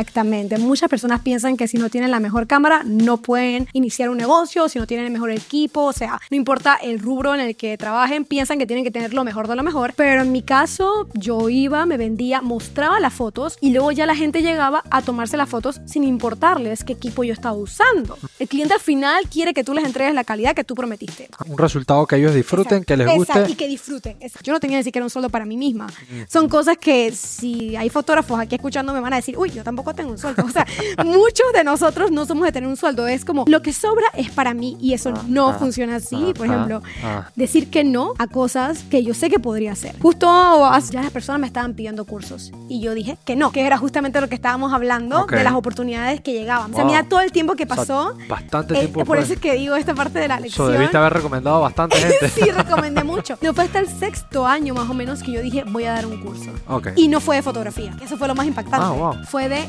Exactamente. Muchas personas piensan que si no tienen la mejor cámara no pueden iniciar un negocio, si no tienen el mejor equipo, o sea, no importa el rubro en el que trabajen, piensan que tienen que tener lo mejor de lo mejor. Pero en mi caso, yo iba, me vendía, mostraba las fotos y luego ya la gente llegaba a tomarse las fotos sin importarles qué equipo yo estaba usando. El cliente al final quiere que tú les entregues la calidad que tú prometiste. Un resultado que ellos disfruten, que les guste. Exacto, y que disfruten. Exacto. Yo no tenía ni siquiera un sueldo para mí misma. Son cosas que si hay fotógrafos aquí escuchando me van a decir, uy, yo tampoco tengo un sueldo. O sea, muchos de nosotros no somos de tener un sueldo. Es como, lo que sobra es para mí y eso no ah, funciona así. ah, Por ejemplo, ah. decir que no a cosas que yo sé que podría hacer. Justo ya las personas me estaban pidiendo cursos y yo dije que no, que era justamente lo que estábamos hablando Ok. de las oportunidades que llegaban. O sea, Wow. mira todo el tiempo que O sea, pasó. bastante eh, tiempo por eso es que digo esta parte de la lección. debiste haber recomendado bastante gente. sí, recomendé mucho. No fue hasta el sexto año más o menos que yo dije voy a dar un curso. Ok. Y no fue de fotografía, eso fue lo más impactante. Ah, wow. Fue de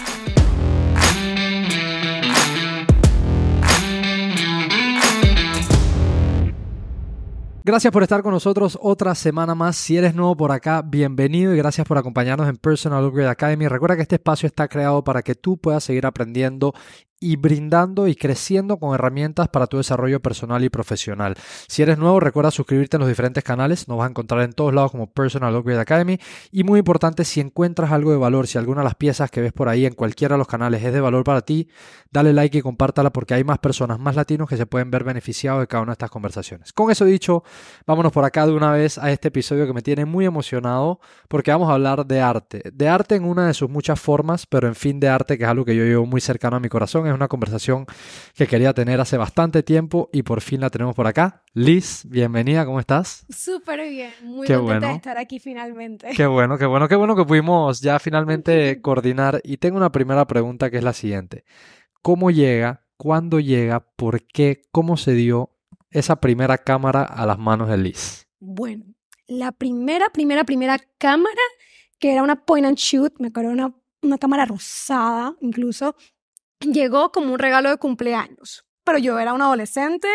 Gracias por estar con nosotros otra semana más. Si eres nuevo por acá, bienvenido y gracias por acompañarnos en Personal Upgrade Academy. Recuerda que este espacio está creado para que tú puedas seguir aprendiendo y brindando y creciendo con herramientas para tu desarrollo personal y profesional. Si eres nuevo, recuerda suscribirte en los diferentes canales. Nos vas a encontrar en todos lados como Personal Upgrade Academy. Y muy importante, si encuentras algo de valor, si alguna de las piezas que ves por ahí en cualquiera de los canales es de valor para ti, dale like y compártala porque hay más personas, más latinos que se pueden ver beneficiados de cada una de estas conversaciones. Con eso dicho, vámonos por acá de una vez a este episodio que me tiene muy emocionado porque vamos a hablar de arte. De arte en una de sus muchas formas, pero en fin de arte, que es algo que yo llevo muy cercano a mi corazón. Es una conversación que quería tener hace bastante tiempo y por fin la tenemos por acá. Liz, bienvenida, ¿cómo estás? súper bien. Muy Qué contenta bueno. de estar aquí finalmente. Qué bueno, qué bueno, qué bueno que pudimos ya finalmente coordinar. Y tengo una primera pregunta que es la siguiente. ¿Cómo llega? ¿Cuándo llega? ¿Por qué? ¿Cómo se dio esa primera cámara a las manos de Liz? Bueno, la primera, primera, primera cámara, que era una point and shoot, me acuerdo una, una cámara rosada incluso, llegó como un regalo de cumpleaños. Pero yo era una adolescente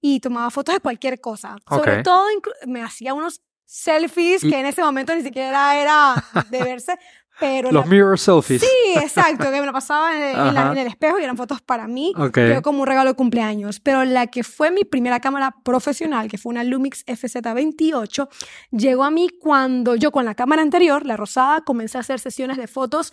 y tomaba fotos de cualquier cosa. Sobre todo me hacía unos selfies que en ese momento ni siquiera era de verse, pero Los la- mirror selfies. Sí, exacto, que me lo pasaba en, en la- en el espejo y eran fotos para mí. Ok. Quedó como un regalo de cumpleaños. Pero la que fue mi primera cámara profesional, que fue una Lumix FZ28, llegó a mí cuando yo con la cámara anterior, la rosada, comencé a hacer sesiones de fotos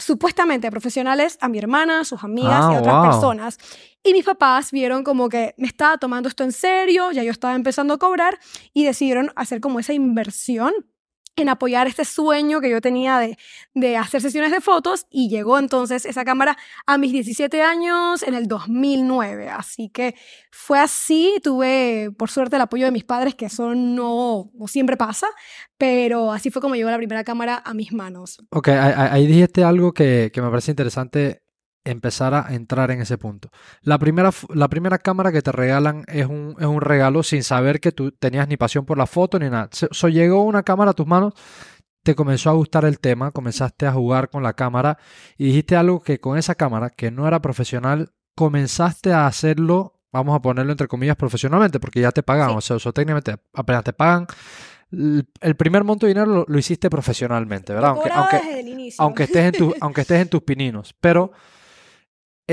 supuestamente profesionales a mi hermana, a sus amigas y Ah, a otras wow. personas. Y mis papás vieron como que me estaba tomando esto en serio, ya yo estaba empezando a cobrar y decidieron hacer como esa inversión en apoyar este sueño que yo tenía de, de hacer sesiones de fotos y llegó entonces esa cámara a mis 17 años en el 2009. Así que fue así, tuve por suerte el apoyo de mis padres, que eso no, no siempre pasa, pero así fue como llegó la primera cámara a mis manos. Ok, ahí, dijiste algo que, que me parece interesante empezar a entrar en ese punto. La primera, la primera cámara que te regalan es un, es un regalo sin saber que tú tenías ni pasión por la foto ni nada. So, so llegó una cámara a tus manos, te comenzó a gustar el tema, comenzaste a jugar con la cámara y dijiste algo que con esa cámara, que no era profesional, comenzaste a hacerlo, vamos a ponerlo entre comillas, profesionalmente, porque ya te pagan, Sí. o sea, so, técnicamente apenas te pagan. El primer monto de dinero lo, lo hiciste profesionalmente, ¿verdad? Aunque, aunque estés en tu- aunque estés en tus pininos. Pero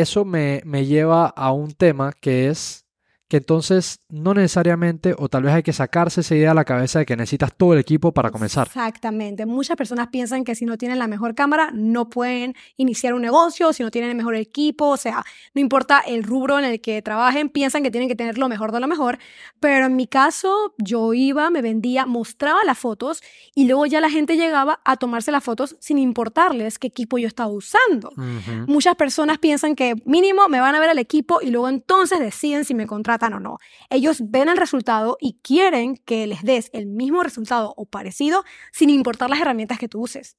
eso me, me lleva a un tema que es que entonces no necesariamente, o tal vez hay que sacarse esa idea a la cabeza de que necesitas todo el equipo para comenzar. Exactamente. Muchas personas piensan que si no tienen la mejor cámara no pueden iniciar un negocio, si no tienen el mejor equipo, o sea, no importa el rubro en el que trabajen, piensan que tienen que tener lo mejor de lo mejor. Pero en mi caso, yo iba, me vendía, mostraba las fotos y luego ya la gente llegaba a tomarse las fotos sin importarles qué equipo yo estaba usando. Muchas personas piensan que mínimo me van a ver al equipo y luego entonces deciden si me contratan contratan o no. Ellos ven el resultado y quieren que les des el mismo resultado o parecido sin importar las herramientas que tú uses.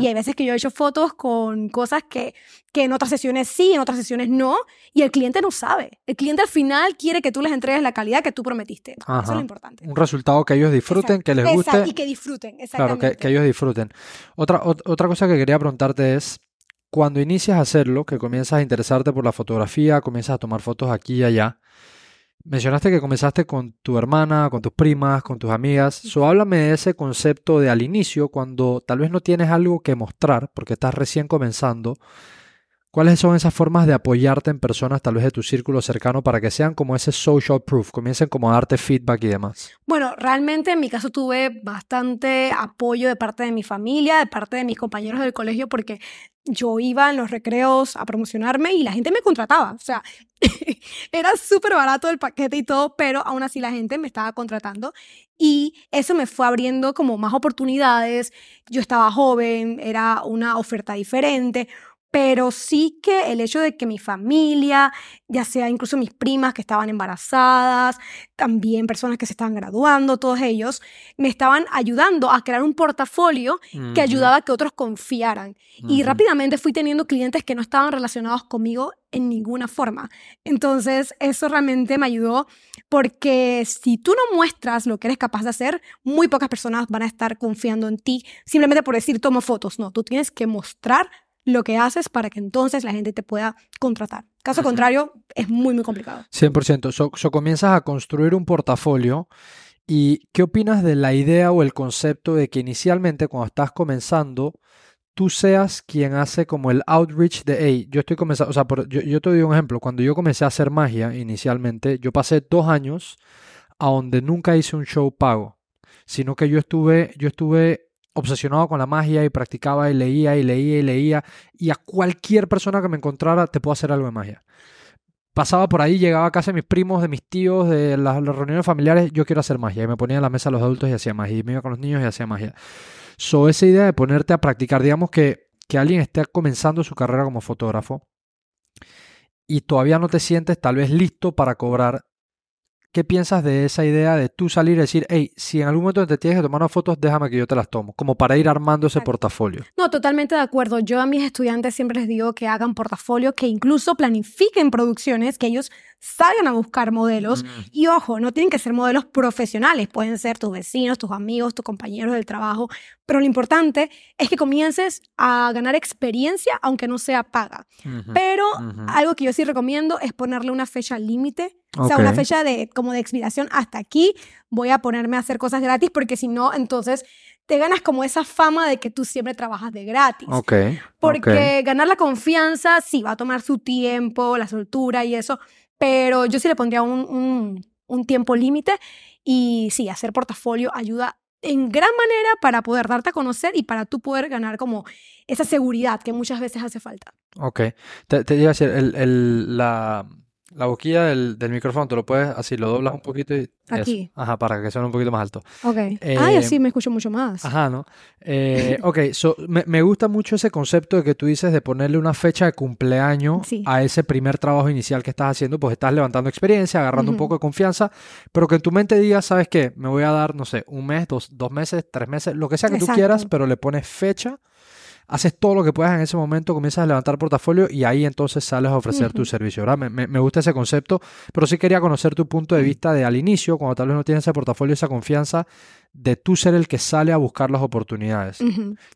Y hay veces que yo he hecho fotos con cosas que, que en otras sesiones sí, en otras sesiones no, y el cliente no sabe. El cliente al final quiere que tú les entregues la calidad que tú prometiste. Eso es lo importante. Un resultado que ellos disfruten, Exacto. que les Exacto, guste. Y que disfruten, Claro, que, que ellos disfruten. Otra, ot- otra cosa que quería preguntarte es, cuando inicias a hacerlo, que comienzas a interesarte por la fotografía, comienzas a tomar fotos aquí y allá, mencionaste que comenzaste con tu hermana, con tus primas, con tus amigas. So, háblame de ese concepto de al inicio, cuando tal vez no tienes algo que mostrar, porque estás recién comenzando. ¿Cuáles son esas formas de apoyarte en personas tal vez de tu círculo cercano para que sean como ese social proof, comiencen como a darte feedback y demás? Bueno, realmente en mi caso tuve bastante apoyo de parte de mi familia, de parte de mis compañeros del colegio, porque yo iba en los recreos a promocionarme y la gente me contrataba. O sea, era súper barato el paquete y todo, pero aún así la gente me estaba contratando y eso me fue abriendo como más oportunidades. Yo estaba joven, era una oferta diferente. Pero sí que el hecho de que mi familia, ya sea incluso mis primas que estaban embarazadas, también personas que se estaban graduando, todos ellos, me estaban ayudando a crear un portafolio que ayudaba a que otros confiaran. Y rápidamente fui teniendo clientes que no estaban relacionados conmigo en ninguna forma. Entonces, eso realmente me ayudó porque si tú no muestras lo que eres capaz de hacer, muy pocas personas van a estar confiando en ti simplemente por decir tomo fotos. No, tú tienes que mostrar lo que haces para que entonces la gente te pueda contratar. Caso contrario, es muy, muy complicado. 100%. So, so comienzas a construir un portafolio. ¿Y qué opinas de la idea o el concepto de que inicialmente cuando estás comenzando, tú seas quien hace como el outreach de, hey, yo estoy comenzando, o sea, por- yo, yo te doy un ejemplo, cuando yo comencé a hacer magia inicialmente, yo pasé dos años a donde nunca hice un show pago, sino que yo estuve, yo estuve obsesionado con la magia y practicaba y leía y leía y leía y a cualquier persona que me encontrara te puedo hacer algo de magia pasaba por ahí, llegaba a casa de mis primos, de mis tíos, de las, reuniones familiares, yo quiero hacer magia. Y me ponía en la mesa a los adultos y hacía magia. Y me iba con los niños y hacía magia. So, esa idea de ponerte a practicar, digamos que, que alguien esté comenzando su carrera como fotógrafo y todavía no te sientes tal vez listo para cobrar. ¿Qué piensas de esa idea de tú salir y decir, hey, si en algún momento te tienes que tomar unas fotos, déjame que yo te las tomo, como para ir armando ese Exacto. portafolio? No, totalmente de acuerdo. Yo a mis estudiantes siempre les digo que hagan portafolio, que incluso planifiquen producciones, que ellos salgan a buscar modelos. Y ojo, no tienen que ser modelos profesionales, pueden ser tus vecinos, tus amigos, tus compañeros del trabajo, pero lo importante es que comiences a ganar experiencia, aunque no sea paga. Pero algo que yo sí recomiendo es ponerle una fecha límite, o sea, una fecha de como de expiración hasta aquí, voy a ponerme a hacer cosas gratis porque si no, entonces te ganas como esa fama de que tú siempre trabajas de gratis. Ok. Porque ganar la confianza sí va a tomar su tiempo, la soltura y eso, pero yo sí le pondría un, un- un tiempo límite y sí, hacer portafolio ayuda en gran manera para poder darte a conocer y para tú poder ganar como esa seguridad que muchas veces hace falta. Ok. Te, te iba a decir, el, el- la, la boquilla del, del micrófono, te lo puedes, así lo doblas un poquito y eso. Aquí. Ajá, para que suene un poquito más alto. Ok. Eh, Ay, así me escucho mucho más. Ajá, ¿no? Eh, ok, so, me, me gusta mucho ese concepto de que tú dices de ponerle una fecha de cumpleaños Sí. a ese primer trabajo inicial que estás haciendo, pues estás levantando experiencia, agarrando un poco de confianza, pero que en tu mente digas, ¿sabes qué? Me voy a dar, no sé, un mes, dos, dos meses, tres meses, lo que sea que tú quieras, pero le pones fecha, haces todo lo que puedas en ese momento, comienzas a levantar portafolio y ahí entonces sales a ofrecer tu servicio, ¿verdad? Me, gusta ese concepto, pero sí quería conocer tu punto de vista de al inicio, cuando tal vez no tienes ese portafolio, esa confianza, de tú ser el que sale a buscar las oportunidades.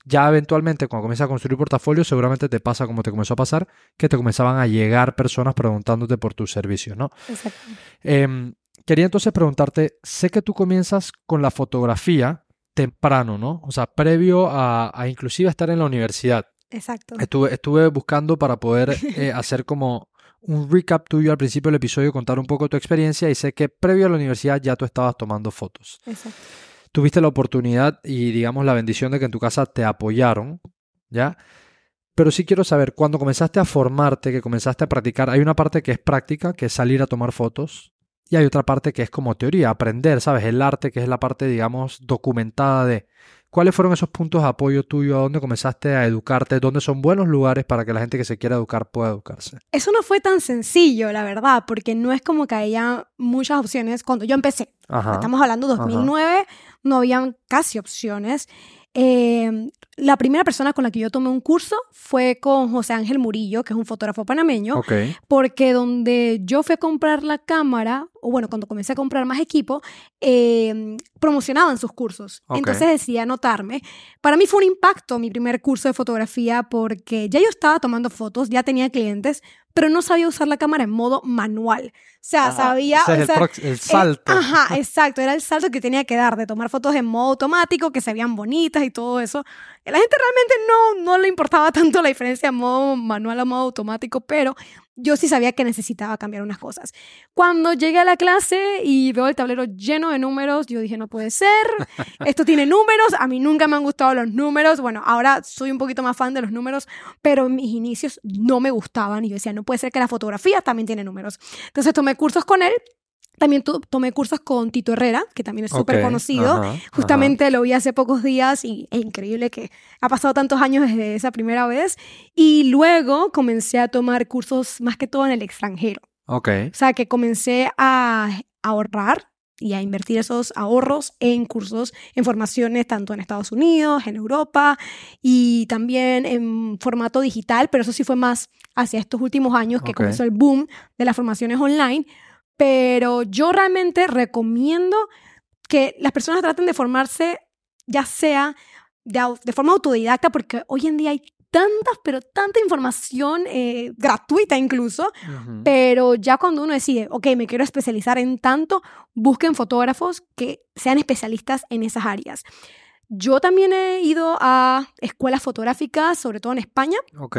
Ya eventualmente, cuando comienzas a construir portafolio, seguramente te pasa como te comenzó a pasar, que te comenzaban a llegar personas preguntándote por tus servicios, ¿no? Exacto. Em, quería entonces preguntarte, sé que tú comienzas con la fotografía temprano, ¿no? O sea, previo a, a inclusive estar en la universidad. Exacto. Estuve, estuve buscando para poder eh, hacer como un recap tuyo al principio del episodio, contar un poco tu experiencia y sé que previo a la universidad ya tú estabas tomando fotos. Exacto. Tuviste la oportunidad y digamos la bendición de que en tu casa te apoyaron, ¿ya? Pero sí quiero saber, cuando comenzaste a formarte, que comenzaste a practicar, hay una parte que es práctica, que es salir a tomar fotos, y hay otra parte que es como teoría, aprender, ¿sabes? El arte, que es la parte, digamos, documentada de... ¿cuáles fueron esos puntos de apoyo tuyo? ¿A dónde comenzaste a educarte? ¿Dónde son buenos lugares para que la gente que se quiera educar pueda educarse? Eso no fue tan sencillo, la verdad, porque no es como que haya muchas opciones. Cuando yo empecé, Ajá. estamos hablando de 2009, no habían casi opciones. Eh, la primera persona con la que yo tomé un curso fue con José Ángel Murillo, que es un fotógrafo panameño, Ok. porque donde yo fui a comprar la cámara, o bueno, cuando comencé a comprar más equipo, eh, promocionaban sus cursos. Ok. Entonces decidí anotarme. Para mí fue un impacto mi primer curso de fotografía porque ya yo estaba tomando fotos, ya tenía clientes, pero no sabía usar la cámara en modo manual. O sea, Ajá. sabía... Ese es o el, sea, prox- el salto. ajá, exacto. Era el salto que tenía que dar de tomar fotos en modo automático, que se veían bonitas y todo eso. A la gente realmente no, no le importaba tanto la diferencia en modo manual a modo automático, pero yo sí sabía que necesitaba cambiar unas cosas. Cuando llegué a la clase y veo el tablero lleno de números, yo dije, no puede ser, esto tiene números, a mí nunca me han gustado los números, bueno, ahora soy un poquito más fan de los números, pero mis inicios no me gustaban y yo decía, no puede ser que la fotografía también tiene números. Entonces tomé cursos con él. También tomé cursos con Tito Herrera, que también es súper conocido. ajá, ajá. Justamente lo vi hace pocos días y es increíble que ha pasado tantos años desde esa primera vez. Y luego comencé a tomar cursos más que todo en el extranjero. Ok. O sea, que comencé a ahorrar y a invertir esos ahorros en cursos, en formaciones tanto en Estados Unidos, en Europa y también en formato digital, pero eso sí fue más hacia estos últimos años que comenzó el boom de las formaciones online. Pero yo realmente recomiendo que las personas traten de formarse ya sea de, forma autodidacta, porque hoy en día hay tantas, pero tanta información eh, gratuita incluso, pero ya cuando uno decide, ok, me quiero especializar en tanto, busquen fotógrafos que sean especialistas en esas áreas. Yo también he ido a escuelas fotográficas, sobre todo en España, Ok.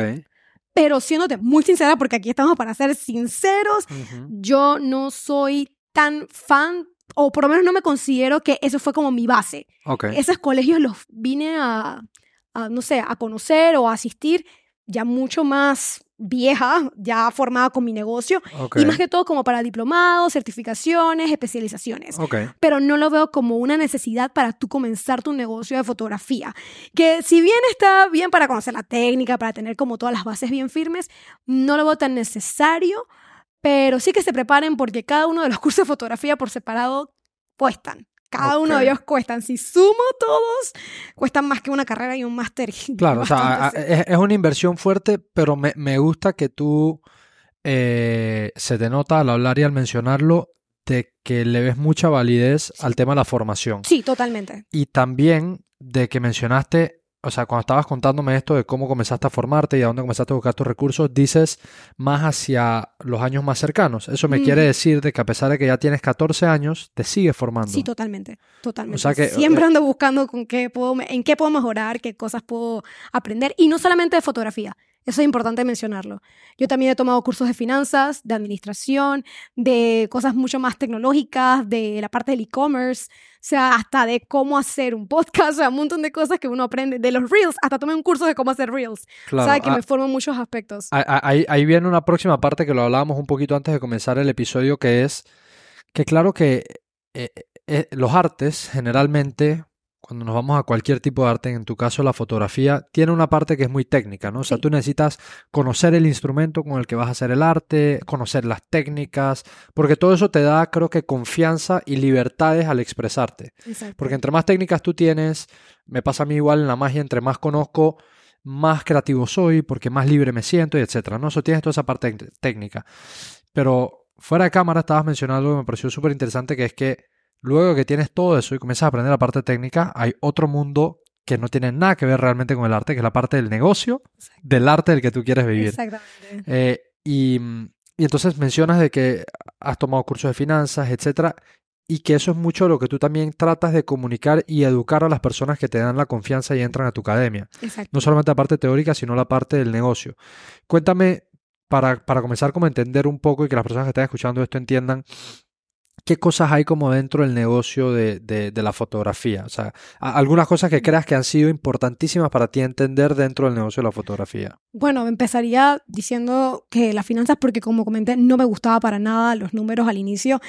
Pero siéndote muy sincera, porque aquí estamos para ser sinceros, yo no soy tan fan, o por lo menos no me considero que eso fue como mi base. Ok. Esos colegios los vine a, a, no sé, a conocer o a asistir ya mucho más vieja, ya formada con mi negocio, y más que todo como para diplomados, certificaciones, especializaciones. Pero no lo veo como una necesidad para tú comenzar tu negocio de fotografía. Que si bien está bien para conocer la técnica, para tener como todas las bases bien firmes, no lo veo tan necesario, pero sí que se preparen porque cada uno de los cursos de fotografía por separado cuestan. Cada uno de ellos cuestan. Si sumo todos, cuestan más que una carrera y un máster. Claro, o sea, es, es una inversión fuerte, pero me, me gusta que tú eh, se te nota al hablar y al mencionarlo de que le ves mucha validez al tema de la formación. Sí, totalmente. Y también de que mencionaste, o sea, cuando estabas contándome esto de cómo comenzaste a formarte y a dónde comenzaste a buscar tus recursos, dices más hacia los años más cercanos. Eso me quiere decir de que a pesar de que ya tienes 14 años, te sigues formando. Sí, totalmente, totalmente. sea que, eh, Siempre ando buscando con qué puedo, en qué puedo mejorar, qué cosas puedo aprender. Y no solamente de fotografía, eso es importante mencionarlo. Yo también he tomado cursos de finanzas, de administración, de cosas mucho más tecnológicas, de la parte del e-commerce, o sea, hasta de cómo hacer un podcast, o sea, un montón de cosas que uno aprende, de los reels, hasta tomé un curso de cómo hacer reels. Claro, o sea, que ah, me forman muchos aspectos. Ah, ah, Ahí, ahí viene una próxima parte que lo hablábamos un poquito antes de comenzar el episodio, que es que claro que eh, eh, los artes generalmente, cuando nos vamos a cualquier tipo de arte, en tu caso la fotografía, tiene una parte que es muy técnica, ¿no? O sea, Sí. tú necesitas conocer el instrumento con el que vas a hacer el arte, conocer las técnicas, porque todo eso te da, creo que, confianza y libertades al expresarte. Exacto. Porque entre más técnicas tú tienes, me pasa a mí igual en la magia, entre más conozco, más creativo soy, porque más libre me siento y etcétera, ¿no? Eso tienes toda esa parte técnica. Pero fuera de cámara estabas mencionando algo que me pareció súper interesante, que es que luego que tienes todo eso y comienzas a aprender la parte técnica, hay otro mundo que no tiene nada que ver realmente con el arte, que es la parte del negocio, del arte del que tú quieres vivir. Exactamente. Eh, y, y entonces mencionas de que has tomado cursos de finanzas, etcétera, y que eso es mucho lo que tú también tratas de comunicar y educar a las personas que te dan la confianza y entran a tu academia. Exacto. No solamente la parte teórica, sino la parte del negocio. Cuéntame, para, para comenzar como a entender un poco y que las personas que están escuchando esto entiendan, ¿qué cosas hay como dentro del negocio de, de, la fotografía? O sea, algunas cosas que creas que han sido importantísimas para ti entender dentro del negocio de la fotografía. Bueno, empezaría diciendo que las finanzas, porque como comenté, no me gustaba para nada los números al inicio,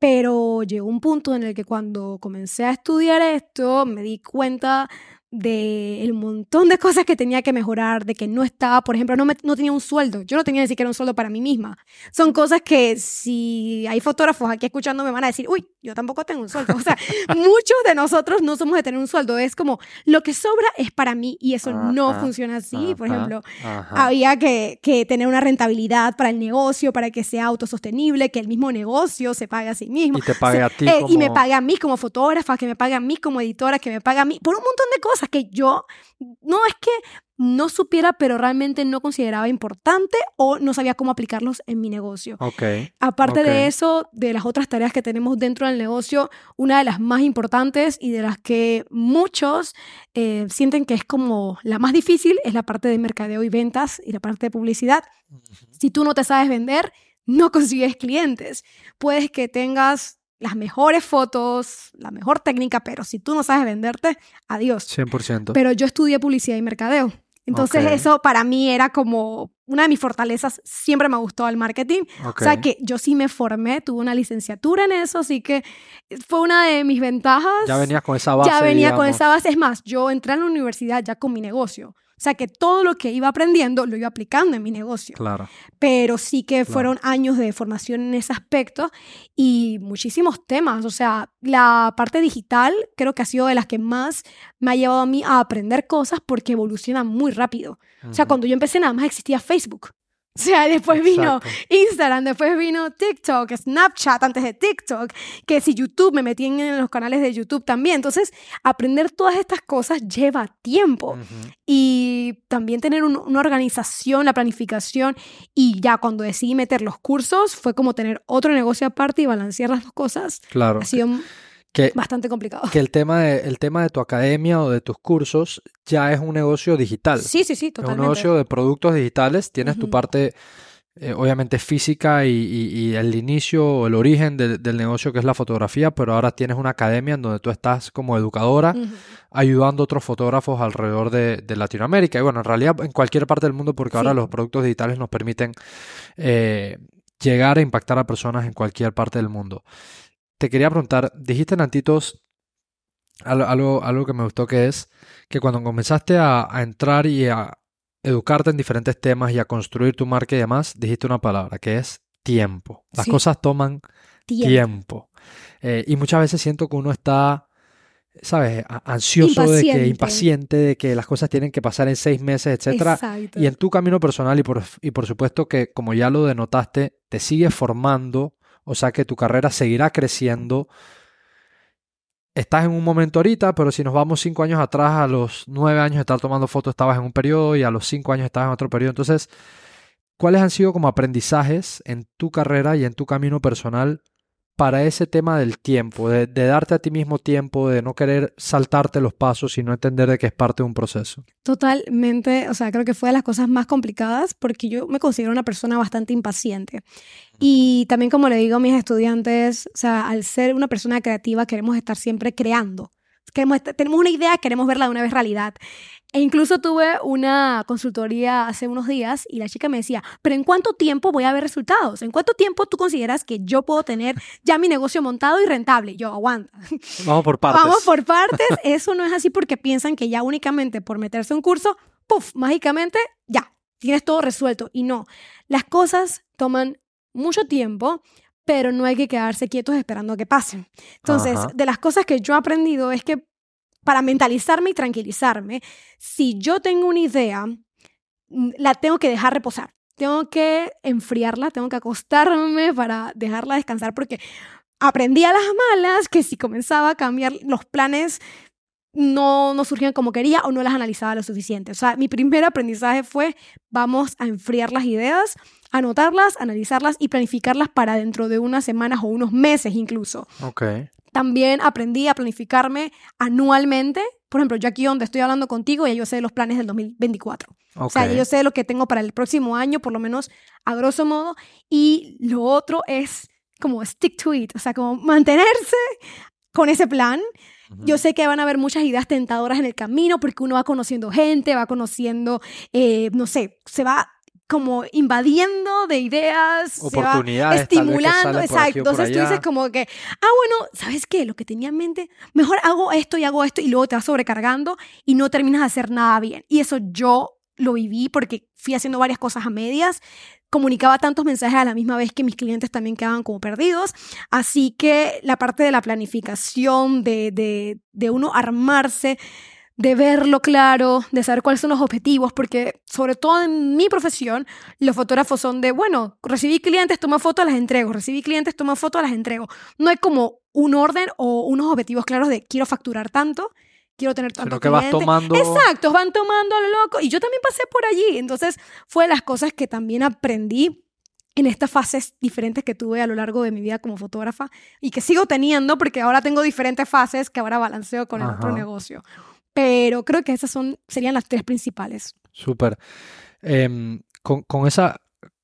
pero llegó un punto en el que cuando comencé a estudiar esto, me di cuenta de el montón de cosas que tenía que mejorar, de que no estaba, por ejemplo, no, me- no tenía un sueldo, yo no tenía ni siquiera un sueldo para mí misma. Son cosas que si hay fotógrafos aquí escuchando me van a decir, uy, yo tampoco tengo un sueldo. O sea, muchos de nosotros no somos de tener un sueldo, es como lo que sobra es para mí y eso no Ajá, funciona así. Por ejemplo, había que, que tener una rentabilidad para el negocio, para que sea autosostenible, que el mismo negocio se pague a sí mismo. Y te pague a ti Eh, Y me como- pague a mí como fotógrafa, que me pague a mí como editora, que me pague a mí, por un montón de cosas que yo no es que no supiera, pero realmente no consideraba importante o no sabía cómo aplicarlos en mi negocio. Ok. Aparte de eso, de las otras tareas que tenemos dentro del negocio, una de las más importantes y de las que muchos eh, sienten que es como la más difícil es la parte de mercadeo y ventas y la parte de publicidad. Si tú no te sabes vender, no consigues clientes. Puedes que tengas las mejores fotos, la mejor técnica, pero si tú no sabes venderte, adiós. 100%. Pero yo estudié publicidad y mercadeo. Entonces eso para mí era como una de mis fortalezas. Siempre me gustó el marketing. Ok. O sea que yo sí me formé, tuve una licenciatura en eso, así que fue una de mis ventajas. ya venías con esa base. Ya venía con esa base. Es más, yo entré a la universidad ya con mi negocio. O sea que todo lo que iba aprendiendo lo iba aplicando en mi negocio. Claro. Pero sí que Claro. fueron años de formación en ese aspecto y muchísimos temas. O sea, la parte digital creo que ha sido de las que más me ha llevado a mí a aprender cosas porque evoluciona muy rápido. O sea, cuando yo empecé nada más existía Facebook. O sea, después vino Exacto. Instagram, después vino TikTok, Snapchat antes de TikTok, que si YouTube, me metí en los canales de YouTube también. Entonces, aprender todas estas cosas lleva tiempo. Y también tener un- una organización, la planificación. Y ya cuando decidí meter los cursos, fue como tener otro negocio aparte y balancear las dos cosas. Claro. Ha sido Que, bastante complicado. que el tema de, el tema de tu academia o de tus cursos ya es un negocio digital. Sí, sí, sí, es un totalmente. negocio de productos digitales. Tienes tu parte, eh, obviamente, física y, y- y el inicio o el origen del, del negocio que es la fotografía, pero ahora tienes una academia en donde tú estás como educadora ayudando a otros fotógrafos alrededor de, de Latinoamérica. Y bueno, en realidad en cualquier parte del mundo, porque ahora los productos digitales nos permiten eh, llegar a impactar a personas en cualquier parte del mundo. Te quería preguntar, dijiste en Antitos algo, algo, algo que me gustó que es que cuando comenzaste a, a entrar y a educarte en diferentes temas y a construir tu marca y demás, dijiste una palabra que es tiempo. Las Sí. cosas toman Tiempo. tiempo. Eh, y muchas veces siento que uno está, ¿sabes?, ansioso de que, Impaciente. impaciente, de que las cosas tienen que pasar en seis meses, etcétera. Exacto. Y en tu camino personal y por, y por supuesto que, como ya lo denotaste, te sigues formando, o sea que tu carrera seguirá creciendo. Estás en un momento ahorita, pero si nos vamos cinco años atrás, a los nueve años de estar tomando fotos estabas en un periodo y a los cinco años estabas en otro periodo. Entonces, ¿cuáles han sido como aprendizajes en tu carrera y en tu camino personal para ese tema del tiempo, de, de darte a ti mismo tiempo, de no querer saltarte los pasos y no entender de que es parte de un proceso? Totalmente, o sea, creo que fue de las cosas más complicadas porque yo me considero una persona bastante impaciente. Y también como le digo a mis estudiantes, o sea, al ser una persona creativa queremos estar siempre creando. Queremos tenemos una idea, queremos verla de una vez realidad. E incluso tuve una consultoría hace unos días y la chica me decía, pero ¿en cuánto tiempo voy a ver resultados? ¿En cuánto tiempo tú consideras que yo puedo tener ya mi negocio montado y rentable? Yo, aguanta. Vamos por partes. Vamos por partes. Eso no es así porque piensan que ya únicamente por meterse a un curso, puff, mágicamente, ya, tienes todo resuelto. Y no, las cosas toman mucho tiempo, pero no hay que quedarse quietos esperando a que pasen. Entonces, Ajá. de las cosas que yo he aprendido es que para mentalizarme y tranquilizarme, si yo tengo una idea, mm, la tengo que dejar reposar. Tengo que enfriarla, tengo que acostarme para dejarla descansar porque aprendí a las malas que si comenzaba a cambiar los planes no, no surgían como quería o no las analizaba lo suficiente. O sea, mi primer aprendizaje fue vamos a enfriar las ideas, anotarlas, analizarlas y planificarlas para dentro de unas semanas o unos meses incluso. Ok. También aprendí a planificarme anualmente. Por ejemplo, yo aquí donde estoy hablando contigo, ya yo sé los planes del 2024. O sea, ya yo sé lo que tengo para el próximo año, por lo menos a grosso modo. Y lo otro es como stick to it, o sea, como mantenerse con ese plan. Yo sé que van a haber muchas ideas tentadoras en el camino porque uno va conociendo gente, va conociendo, eh, no sé, se va como invadiendo de ideas, oportunidades, se va estimulando, exacto. Entonces tú dices como que, ah, bueno, ¿sabes qué? Lo que tenía en mente, mejor hago esto y hago esto y luego te vas sobrecargando y no terminas de hacer nada bien. Y eso yo lo viví porque fui haciendo varias cosas a medias, comunicaba tantos mensajes a la misma vez que mis clientes también quedaban como perdidos. Así que la parte de la planificación, de, de, de uno armarse, de verlo claro, de saber cuáles son los objetivos, porque sobre todo en mi profesión, los fotógrafos son de, bueno, recibí clientes, toma fotos, las entrego, recibí clientes, toma fotos, las entrego. No hay como un orden o unos objetivos claros de quiero facturar tanto, quiero tener tanto Sino que vas tomando... Exacto, van tomando a lo loco. Y yo también pasé por allí. Entonces, fue de las cosas que también aprendí en estas fases diferentes que tuve a lo largo de mi vida como fotógrafa y que sigo teniendo porque ahora tengo diferentes fases que ahora balanceo con el otro negocio. Pero creo que esas son, serían las tres principales. Súper. Em, con, con, esa,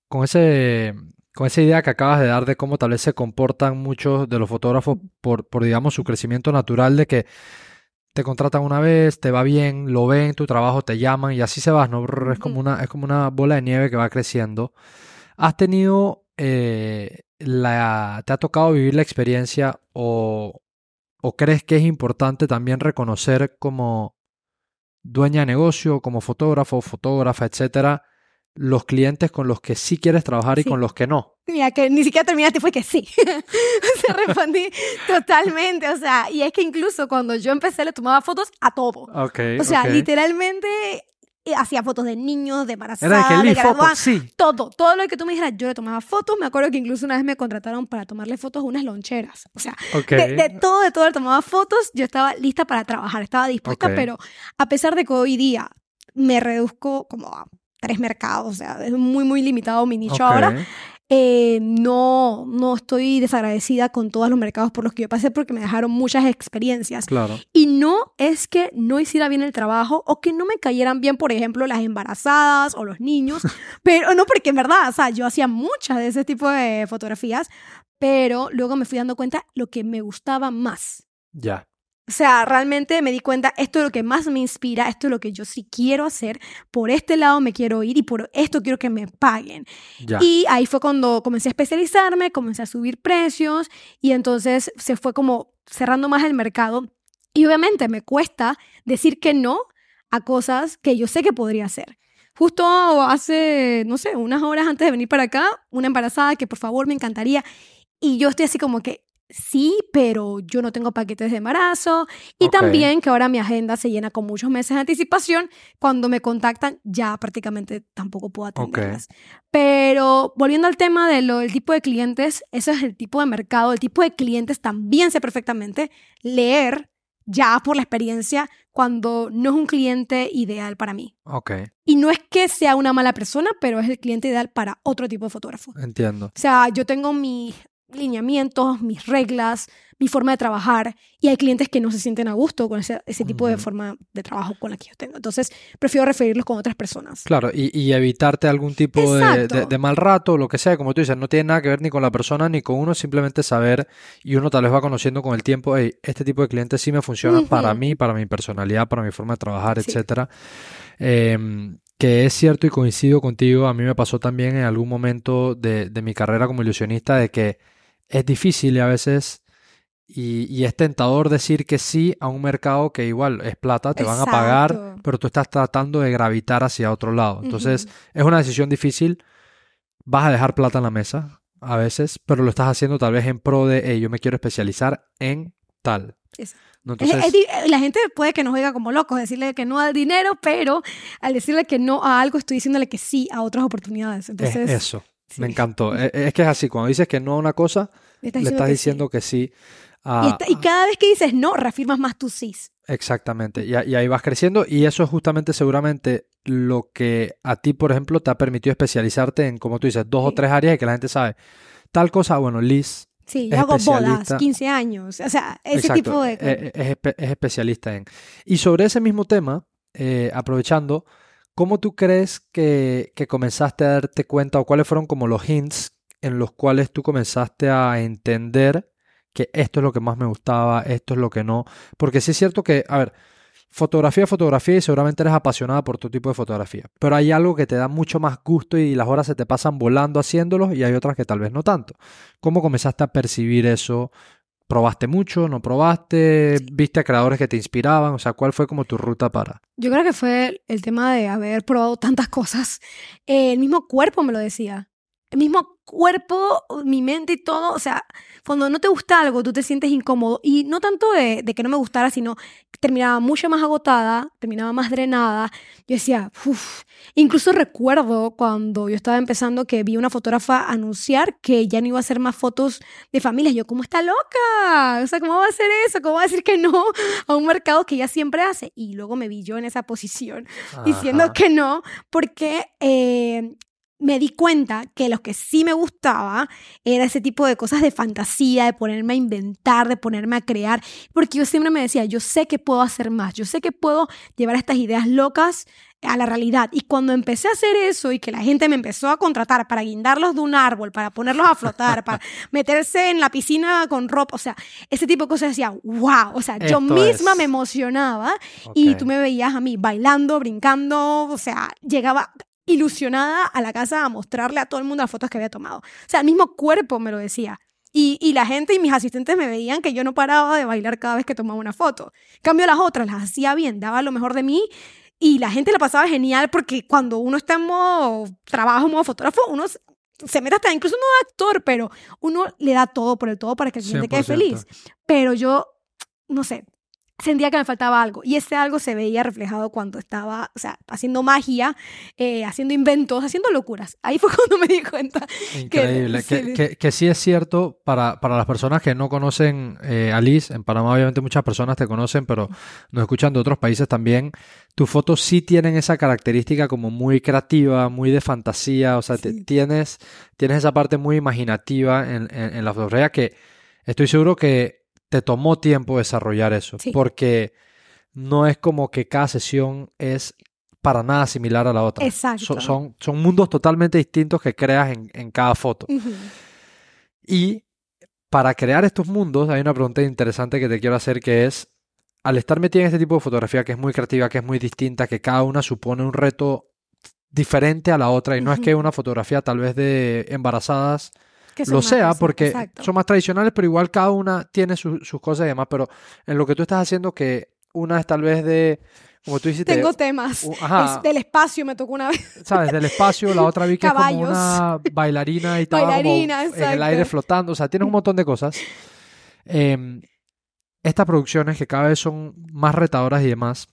con, ese, con esa idea que acabas de dar de cómo tal vez se comportan muchos de los fotógrafos por, por digamos, su crecimiento natural de que te contratan una vez, te va bien, lo ven, tu trabajo, te llaman y así se vas, ¿no? Es como una, es como una bola de nieve que va creciendo. ¿Has tenido, eh, la, te ha tocado vivir la experiencia o, o crees que es importante también reconocer como dueña de negocio, como fotógrafo, fotógrafa, etcétera, los clientes con los que sí quieres trabajar y con los que no. Mira, que ni siquiera terminaste, fue que sí. Se respondí totalmente. O sea, y es que incluso cuando yo empecé le tomaba fotos a todo. Okay, o sea, literalmente hacía fotos de niños, de embarazadas, de graduadas, sí. todo, todo lo que tú me dijeras, yo le tomaba fotos. Me acuerdo que incluso una vez me contrataron para tomarle fotos a unas loncheras. O sea, de, todo, de todo le tomaba fotos. Yo estaba lista para trabajar, estaba dispuesta, pero a pesar de que hoy día me reduzco como a tres mercados, o sea, es muy, muy limitado mi nicho ahora. Eh, no, no estoy desagradecida con todos los mercados por los que yo pasé porque me dejaron muchas experiencias. Claro. Y no es que no hiciera bien el trabajo o que no me cayeran bien, por ejemplo, las embarazadas o los niños, pero no porque en verdad, o sea, yo hacía muchas de ese tipo de fotografías, pero luego me fui dando cuenta lo que me gustaba más. Ya. O sea, realmente me di cuenta, esto es lo que más me inspira, esto es lo que yo sí quiero hacer, por este lado me quiero ir y por esto quiero que me paguen. Y ahí fue cuando comencé a especializarme, comencé a subir precios y entonces se fue como cerrando más el mercado. Y obviamente me cuesta decir que no a cosas que yo sé que podría hacer. Justo hace, no sé, unas horas antes de venir para acá, una embarazada que por favor me encantaría. Y yo estoy así como que sí, pero yo no tengo paquetes de embarazo. Y también que ahora mi agenda se llena con muchos meses de anticipación. Cuando me contactan, ya prácticamente tampoco puedo atenderlas. Pero volviendo al tema del tipo de clientes, eso es el tipo de mercado, el tipo de clientes también sé perfectamente leer ya por la experiencia cuando no es un cliente ideal para mí. Ok. Y no es que sea una mala persona, pero es el cliente ideal para otro tipo de fotógrafo. Entiendo. O sea, yo tengo mi lineamientos, mis reglas, mi forma de trabajar. Y hay clientes que no se sienten a gusto con ese, ese tipo de forma de trabajo con la que yo tengo. Entonces, prefiero referirlos con otras personas. Claro, y, y evitarte algún tipo de, de, mal rato, lo que sea, como tú dices, no tiene nada que ver ni con la persona ni con uno, simplemente saber y uno tal vez va conociendo con el tiempo, hey, este tipo de clientes sí me funciona para mí, para mi personalidad, para mi forma de trabajar, etcétera. Em, que es cierto y coincido contigo, a mí me pasó también en algún momento de, de mi carrera como ilusionista de que es difícil y a veces y, es tentador decir que sí a un mercado que igual es plata, te van a pagar, pero tú estás tratando de gravitar hacia otro lado. Entonces es una decisión difícil. Vas a dejar plata en la mesa a veces, pero lo estás haciendo tal vez en pro de, hey, yo me quiero especializar en tal. la gente puede que nos oiga como locos decirle que no al dinero, pero al decirle que no a algo estoy diciéndole que sí a otras oportunidades. Entonces, eso. Me encantó. E, e, es, que es así, cuando dices que no a una cosa, le estás, diciendo, que, sí. y, cada vez que dices no, reafirmas más tu sí. Exactamente. Y, ahí vas creciendo y eso es justamente seguramente lo que a ti, por ejemplo, te ha permitido especializarte en, como tú dices, dos o tres áreas y que la gente sabe. Tal cosa, bueno, Liz. Sí, yo hago bodas, 15 años, o sea, ese tipo de... E, es, es, especialista en. Y sobre ese mismo tema, eh, aprovechando, ¿Cómo tú crees que, comenzaste a darte cuenta o cuáles fueron como los hints en los cuales tú comenzaste a entender que esto es lo que más me gustaba, esto es lo que no? Porque sí es cierto que, a ver, fotografía, fotografía y seguramente eres apasionada por tu tipo de fotografía. Pero hay algo que te da mucho más gusto y las horas se te pasan volando haciéndolo y hay otras que tal vez no tanto. ¿Cómo comenzaste a percibir eso? ¿Probaste mucho? ¿No probaste? ¿Viste a creadores que te inspiraban? O sea, ¿cuál fue como tu ruta para? Yo creo que fue el tema de haber probado tantas cosas. el mismo cuerpo me lo decía. El mismo cuerpo, mi mente y todo, o sea, cuando no te gusta algo, tú te sientes incómodo. Y no tanto de, que no me gustara, sino que terminaba mucho más agotada, terminaba más drenada. Yo decía, uff. Incluso recuerdo cuando yo estaba empezando que vi una fotógrafa anunciar que ya no iba a hacer más fotos de familias. Yo, ¿cómo está loca? O sea, ¿cómo va a hacer eso? ¿Cómo va a decir que no a un mercado que ella siempre hace? Y luego me vi yo en esa posición diciendo que no, porque eh, me di cuenta que lo que sí me gustaba era ese tipo de cosas de fantasía, de ponerme a inventar, de ponerme a crear, porque yo siempre me decía, yo sé que puedo hacer más, yo sé que puedo llevar estas ideas locas a la realidad. Y cuando empecé a hacer eso y que la gente me empezó a contratar para guindarlos de un árbol, para ponerlos a flotar, para meterse en la piscina con ropa, o sea, ese tipo de cosas decía, wow, o sea, yo misma me emocionaba y tú me veías a mí bailando, brincando, o sea, llegaba, ilusionada a la casa a mostrarle a todo el mundo las fotos que había tomado. O sea, el mismo cuerpo me lo decía. Y, y, la gente y mis asistentes me veían que yo no paraba de bailar cada vez que tomaba una foto. cambio, las otras las hacía bien, daba lo mejor de mí y la gente la pasaba genial porque cuando uno está en modo trabajo, modo fotógrafo, uno se mete hasta incluso no actor, pero uno le da todo por el todo para que el cliente quede feliz. Pero yo, no sé, sentía que me faltaba algo. Y ese algo se veía reflejado cuando estaba, o sea, haciendo magia, eh, haciendo inventos, haciendo locuras. Ahí fue cuando me di cuenta. Increíble. Que, que, sí es cierto para, para, las personas que no conocen eh, a Liz, en Panamá obviamente muchas personas te conocen, pero nos escuchan de otros países también. Tus fotos sí tienen esa característica como muy creativa, muy de fantasía, o sea, tienes, tienes esa parte muy imaginativa en, en, en la fotografía que estoy seguro que te tomó tiempo desarrollar eso, porque no es como que cada sesión es para nada similar a la otra. Exacto. son, son, mundos totalmente distintos que creas en, cada foto. Y para crear estos mundos hay una pregunta interesante que te quiero hacer que es, al estar metida en este tipo de fotografía que es muy creativa, que es muy distinta, que cada una supone un reto diferente a la otra y no es que una fotografía tal vez de embarazadas lo sea, porque son más tradicionales, pero igual cada una tiene sus cosas y demás. Pero en lo que tú estás haciendo, que una es tal vez de. Como tú hiciste, Tengo temas. del espacio me tocó una vez. ¿Sabes? Del espacio, la otra vi que es como una bailarina y tal. Bailarina, en el aire flotando. O sea, tiene un montón de cosas. Em, estas producciones que cada vez son más retadoras y demás,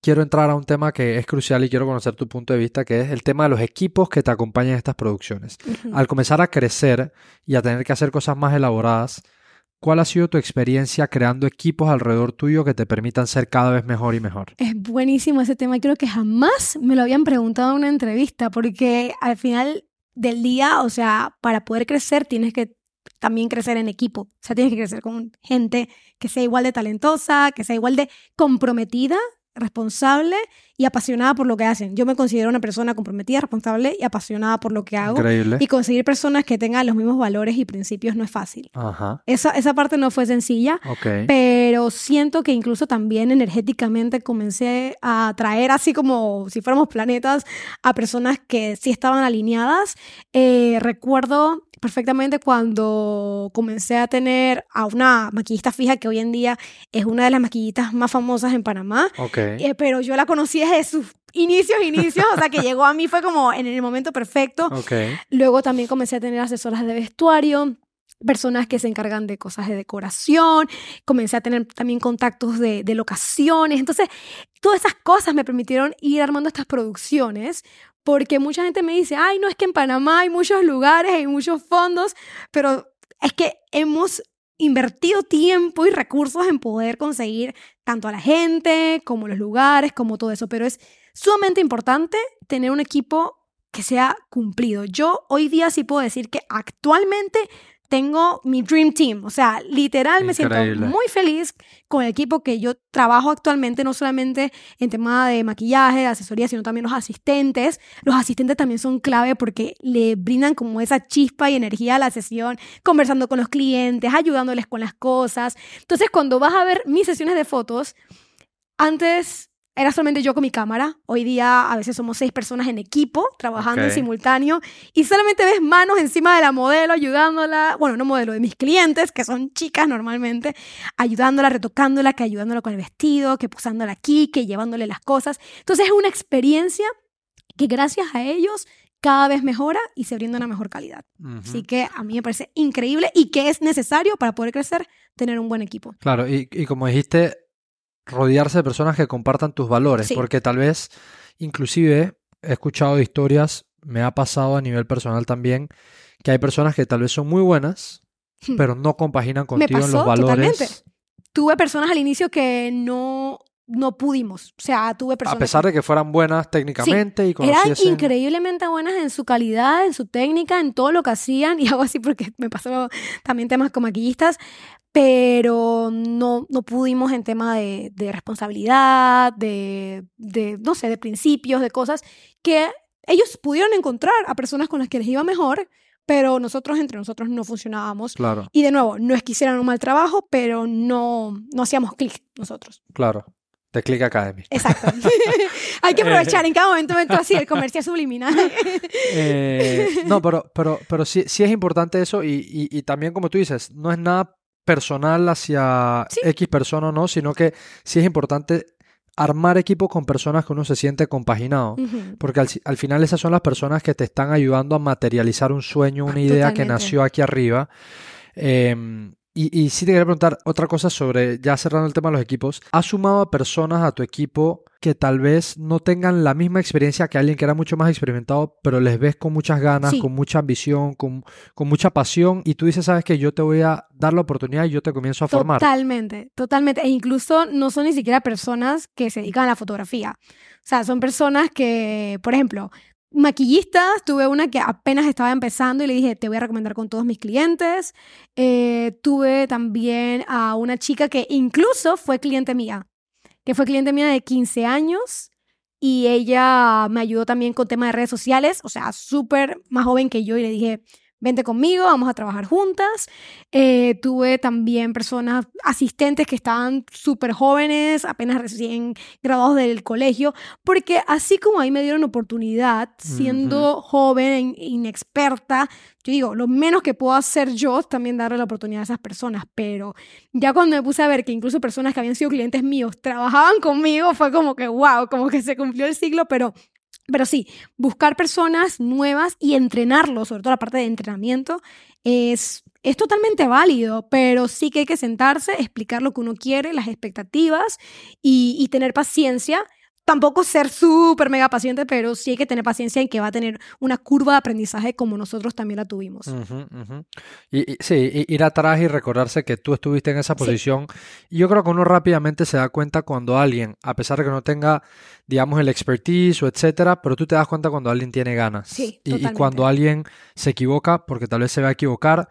quiero entrar a un tema que es crucial y quiero conocer tu punto de vista, que es el tema de los equipos que te acompañan en estas producciones. Al comenzar a crecer y a tener que hacer cosas más elaboradas, ¿cuál ha sido tu experiencia creando equipos alrededor tuyo que te permitan ser cada vez mejor y mejor? Es buenísimo ese tema. Creo que jamás me lo habían preguntado en una entrevista, porque al final del día, o sea, para poder crecer tienes que también crecer en equipo. O sea, tienes que crecer con gente que sea igual de talentosa, que sea igual de comprometida responsable y apasionada por lo que hacen. Yo me considero una persona comprometida, responsable y apasionada por lo que hago. Increíble. Y conseguir personas que tengan los mismos valores y principios no es fácil. Ajá. Esa, esa parte no fue sencilla, pero siento que incluso también energéticamente comencé a atraer así como si fuéramos planetas a personas que sí estaban alineadas. Eh, recuerdo perfectamente cuando comencé a tener a una maquillista fija que hoy en día es una de las maquillistas más famosas en Panamá. Eh, pero yo la conocí desde sus inicios, inicios, o sea que llegó a mí fue como en el momento perfecto. Luego también comencé a tener asesoras de vestuario personas que se encargan de cosas de decoración, comencé a tener también contactos de, de, locaciones, entonces todas esas cosas me permitieron ir armando estas producciones porque mucha gente me dice, ay, no es que en Panamá hay muchos lugares, hay muchos fondos, pero es que hemos invertido tiempo y recursos en poder conseguir tanto a la gente como los lugares, como todo eso, pero es sumamente importante tener un equipo que sea cumplido. Yo hoy día sí puedo decir que actualmente tengo mi Dream Team. O sea, literal me siento muy feliz con el equipo que yo trabajo actualmente, no solamente en tema de maquillaje, de asesoría, sino también los asistentes. Los asistentes también son clave porque le brindan como esa chispa y energía a la sesión, conversando con los clientes, ayudándoles con las cosas. Entonces, cuando vas a ver mis sesiones de fotos, antes era solamente yo con mi cámara. Hoy día a veces somos seis personas en equipo trabajando en Ok. simultáneo y solamente ves manos encima de la modelo ayudándola, bueno, no modelo, de mis clientes, que son chicas normalmente, ayudándola, retocándola, que ayudándola con el vestido, que posándola aquí, que llevándole las cosas. Entonces es una experiencia que gracias a ellos cada vez mejora y se brinda una mejor calidad. Ujú. Así que a mí me parece increíble y que es necesario para poder crecer tener un buen equipo. Claro, y, y como dijiste, rodearse de personas que compartan tus valores, Sí. porque tal vez, inclusive, he escuchado de historias, me ha pasado a nivel personal también, que hay personas que tal vez son muy buenas, Hmm. pero no compaginan Me contigo en los valores. totalmente. Tuve personas al inicio que no, no pudimos. O sea, tuve personas. A pesar de que fueran buenas técnicamente y Eran conociesen... increíblemente buenas en su calidad, en su técnica, en todo lo que hacían. Y hago así porque me pasó también temas con maquillistas. Pero no, no pudimos en tema de, de responsabilidad, de, de, no sé, de principios, de cosas que ellos pudieron encontrar a personas con las que les iba mejor, pero nosotros entre nosotros no funcionábamos. Claro, Y de nuevo, no es que hicieran un mal trabajo, pero no, no hacíamos clic nosotros. claro. De Click Academy. Exacto. Hay que aprovechar en cada momento, momento así, el comercial subliminal. Eh, no, pero, pero, pero sí, sí es importante eso y, y- y también como tú dices, no es nada personal hacia Sí. X persona o no, sino que sí es importante armar equipos con personas que uno se siente compaginado. Porque al, al final esas son las personas que te están ayudando a materializar un sueño, una idea que nació aquí arriba. Em, y, y sí te quería preguntar otra cosa sobre, ya cerrando el tema de los equipos, ¿has sumado a personas a tu equipo que tal vez no tengan la misma experiencia que alguien que era mucho más experimentado, pero les ves con muchas ganas, Sí. con mucha ambición, con, con mucha pasión y tú dices, sabes que yo te voy a dar la oportunidad y yo te comienzo a formar? Totalmente, totalmente. E incluso no son ni siquiera personas que se dedican a la fotografía. O sea, son personas que, por ejemplo, maquillistas, tuve una que apenas estaba empezando y le dije, te voy a recomendar con todos mis clientes. Eh, tuve también a una chica que incluso fue cliente mía, que fue cliente mía de 15 años y ella me ayudó también con temas de redes sociales, o sea, súper más joven que yo y le dije, vente conmigo, vamos a trabajar juntas. Eh, tuve también personas, asistentes que estaban súper jóvenes, apenas recién graduados del colegio, porque así como ahí me dieron oportunidad, siendo joven, inexperta, yo digo, lo menos que puedo hacer yo es también darle la oportunidad a esas personas, pero ya cuando me puse a ver que incluso personas que habían sido clientes míos trabajaban conmigo, fue como que, wow, como que se cumplió el siglo, pero pero sí, buscar personas nuevas y entrenarlos, sobre todo la parte de entrenamiento, es, es totalmente válido, pero sí que hay que sentarse, explicar lo que uno quiere, las expectativas y, y tener paciencia. Tampoco ser súper mega paciente, pero sí hay que tener paciencia en que va a tener una curva de aprendizaje como nosotros también la tuvimos. Y, y- sí, ir atrás y recordarse que tú estuviste en esa Sí. posición. Y yo creo que uno rápidamente se da cuenta cuando alguien, a pesar de que no tenga, digamos, el expertise o etcétera, pero tú te das cuenta cuando alguien tiene ganas. Sí, y, y cuando alguien se equivoca, porque tal vez se va a equivocar,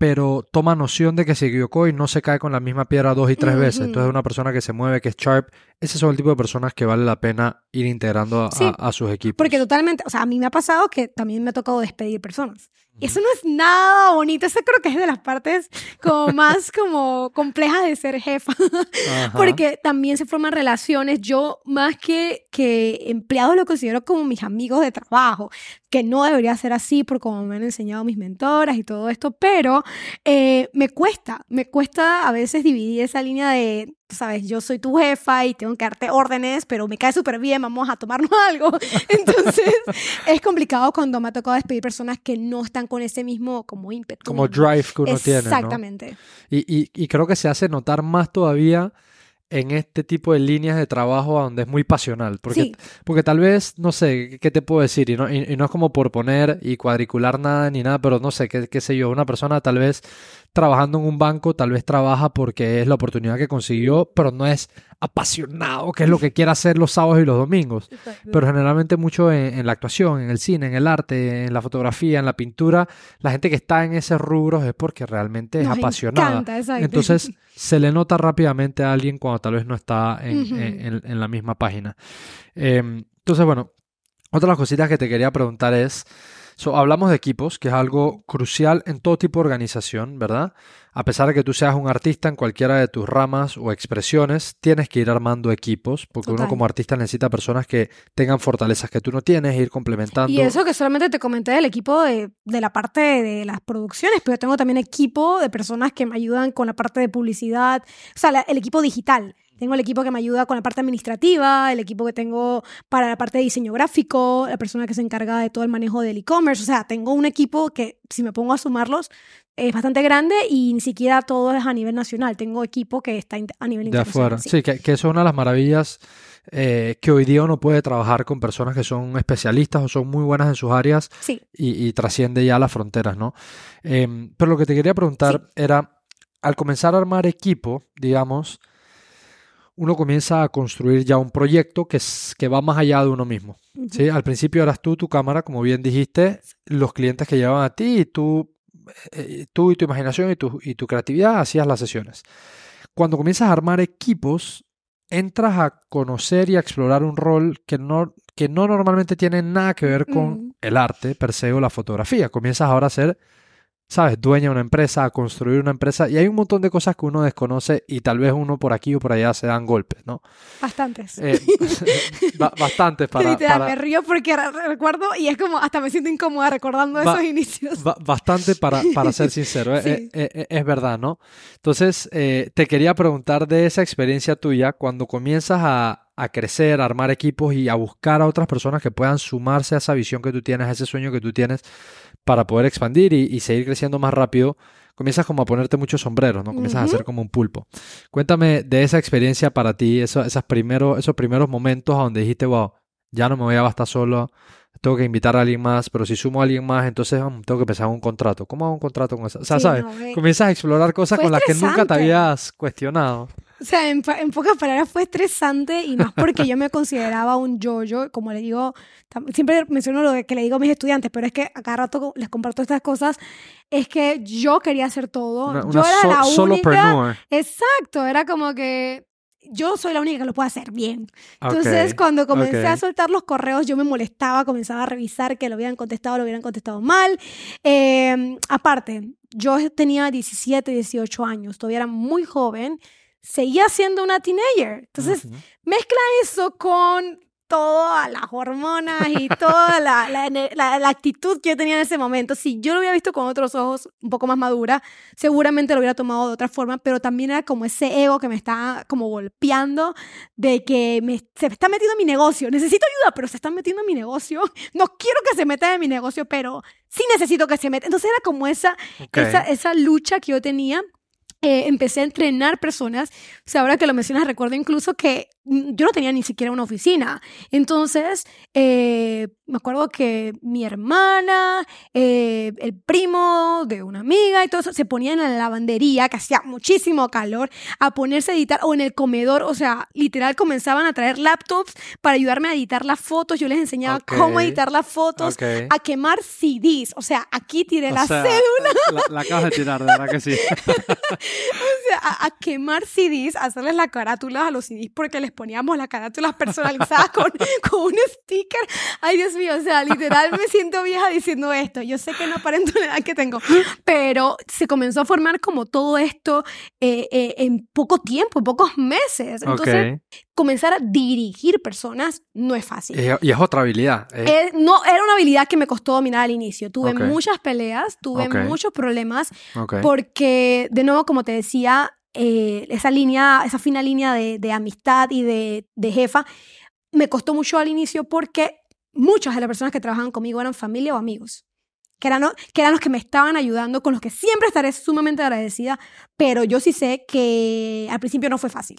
pero toma noción de que se equivocó y no se cae con la misma piedra dos y tres veces. Entonces, una persona que se mueve, que es sharp, ese son el tipo de personas que vale la pena ir integrando a, Sí, a- a sus equipos. Porque totalmente, o sea, a mí me ha pasado que también me ha tocado despedir personas. Y eso no es nada bonito, eso creo que es de las partes como más como complejas de ser jefa. Ajá. Porque también se forman relaciones. Yo, más que, que empleados, lo considero como mis amigos de trabajo, que no debería ser así por como me han enseñado mis mentoras y todo esto, pero eh, me cuesta, me cuesta a veces dividir esa línea de, sabes, yo soy tu jefa y tengo que darte órdenes, pero me cae súper bien, vamos a tomarnos algo. Entonces, es complicado cuando me ha tocado despedir personas que no están con ese mismo como ímpetu. Como drive que uno tiene, ¿no? Exactamente. Y, y- y creo que se hace notar más todavía en este tipo de líneas de trabajo donde es muy pasional. Porque, Sí. porque tal vez, no sé, ¿qué te puedo decir? Y no, y- y no es como por poner y cuadricular nada ni nada, pero no sé, qué, qué sé yo, una persona tal vez trabajando en un banco, tal vez trabaja porque es la oportunidad que consiguió, pero no es apasionado, que es lo que quiere hacer los sábados y los domingos. Pero generalmente mucho en, en, la actuación, en el cine, en el arte, en la fotografía, en la pintura, la gente que está en ese rubro es porque realmente es Nos apasionada. encanta. Entonces se le nota rápidamente a alguien cuando tal vez no está en, la misma página. Eh, entonces, bueno, otra de las cositas que te quería preguntar es, so, hablamos de equipos, que es algo crucial en todo tipo de organización, ¿verdad? A pesar de que tú seas un artista en cualquiera de tus ramas o expresiones, tienes que ir armando equipos, porque uno como artista necesita personas que tengan fortalezas que tú no tienes e ir complementando. Y eso que solamente te comenté del equipo de, de la parte de las producciones, pero yo tengo también equipo de personas que me ayudan con la parte de publicidad, o sea, la- el equipo digital. Tengo el equipo que me ayuda con la parte administrativa, el equipo que tengo para la parte de diseño gráfico, la persona que se encarga de todo el manejo del e-commerce. O sea, tengo un equipo que, si me pongo a sumarlos, es bastante grande y ni siquiera todo es a nivel nacional. Tengo equipo que está a nivel de internacional. afuera. sí. Sí, que, que eso es una de las maravillas eh, que hoy día uno puede trabajar con personas que son especialistas o son muy buenas en sus áreas Sí. y, y trasciende ya las fronteras, ¿no? Em, pero lo que te quería preguntar era, al comenzar a armar equipo, digamos, uno comienza a construir ya un proyecto que, es- que va más allá de uno mismo. ¿sí? Al principio eras tú, tu cámara, como bien dijiste, los clientes que llegaban a ti y tú, eh, tú y tu imaginación y tu, y tu creatividad hacías las sesiones. Cuando comienzas a armar equipos, entras a conocer y a explorar un rol que no, que no normalmente tiene nada que ver con el arte per se o la fotografía. Comienzas ahora a ser, ¿sabes?, dueña de una empresa, a construir una empresa y hay un montón de cosas que uno desconoce y tal vez uno por aquí o por allá se dan golpes, ¿no? Bastantes. Eh, ba- bastantes para, Literal, para- me río porque re- recuerdo y es como hasta me siento incómoda recordando esos inicios. Ba- bastante para, para ser sincero, eh, Sí. eh, eh, es verdad, ¿no? Entonces, te quería preguntar de esa experiencia tuya cuando comienzas a, a crecer, a armar equipos y a buscar a otras personas que puedan sumarse a esa visión que tú tienes, a ese sueño que tú tienes para poder expandir y, y seguir creciendo más rápido. Comienzas como a ponerte muchos sombreros, ¿no? Comienzas a ser como un pulpo. Cuéntame de esa experiencia para ti, eso- esas primeros, esos primeros momentos donde dijiste, wow, ya no me voy a bastar solo, tengo que invitar a alguien más, pero si sumo a alguin más, entonces mm, tengo que empezar un contrato. ¿Cómo hago un contrato con esa? O sea, Sí, ¿sabes? no. Comienzas a explorar cosas Fue con las que nunca te habías cuestionado. O sea, en, en pocas palabras fue estresante y más porque yo me consideraba un yo-yo, como le digo, siempre menciono lo que le digo a mis estudiantes, pero es que a cada rato les comparto estas cosas, es que yo quería hacer todo, Una, yo una era so- la única, solopreneur. exacto, era como que yo soy la única que lo puede hacer bien. Entonces, Ok, cuando comencé a ok. soltar los correos, yo me molestaba, comenzaba a revisar que lo hubieran contestado, lo hubieran contestado mal. Eh, aparte, yo tenía 17, 18 años, todavía era muy joven, seguía siendo una teenager. Entonces, mezcla eso con todas las hormonas y toda la, la, la- la actitud que yo tenía en ese momento. Si yo lo hubiera visto con otros ojos, un poco más madura, seguramente lo hubiera tomado de otra forma, pero también era como ese ego que me estaba como golpeando de que me, se está metiendo en mi negocio. Necesito ayuda, pero se está metiendo en mi negocio. No quiero que se meta en mi negocio, pero sí necesito que se meta. Entonces era como esa, esa, esa lucha que yo tenía. Eh, empecé a entrenar personas. O sea, ahora que lo mencionas, recuerdo incluso que yo no tenía ni siquiera una oficina. Entonces, eh, me acuerdo que mi hermana, eh, el primo de una amiga y todo eso, se ponían en la lavandería, que hacía muchísimo calor, a ponerse a editar, o en el comedor, o sea, literal comenzaban a traer laptops para ayudarme a editar las fotos. Yo les enseñaba cómo editar las fotos, a quemar CDs. O sea, aquí tiré O la sea, cédula. La, la acabas de tirar, de verdad que sí. O sea, a, a quemar CDs, a hacerles la carátula a los CDs porque les poníamos las carátulas personalizadas con, con un sticker. Ay, Dios mío, o sea, literal me siento vieja diciendo esto. Yo sé que no aparento la edad que tengo, pero se comenzó a formar como todo esto eh, eh, en poco tiempo, en pocos meses. Entonces, ok. comenzar a dirigir personas no es fácil. Y, es otra habilidad. eh. No, era una habilidad que me costó dominar al inicio. Tuve Ok. muchas peleas, tuve Ok. muchos problemas, porque, de nuevo, como te decía, eh, esa línea, esa fina línea de, de amistad y de, de jefa, me costó mucho al inicio porque muchas de las personas que trabajaban conmigo eran familia o amigos. Que eran, que eran los que me estaban ayudando, con los que siempre estaré sumamente agradecida, pero yo sí sé que al principio no fue fácil.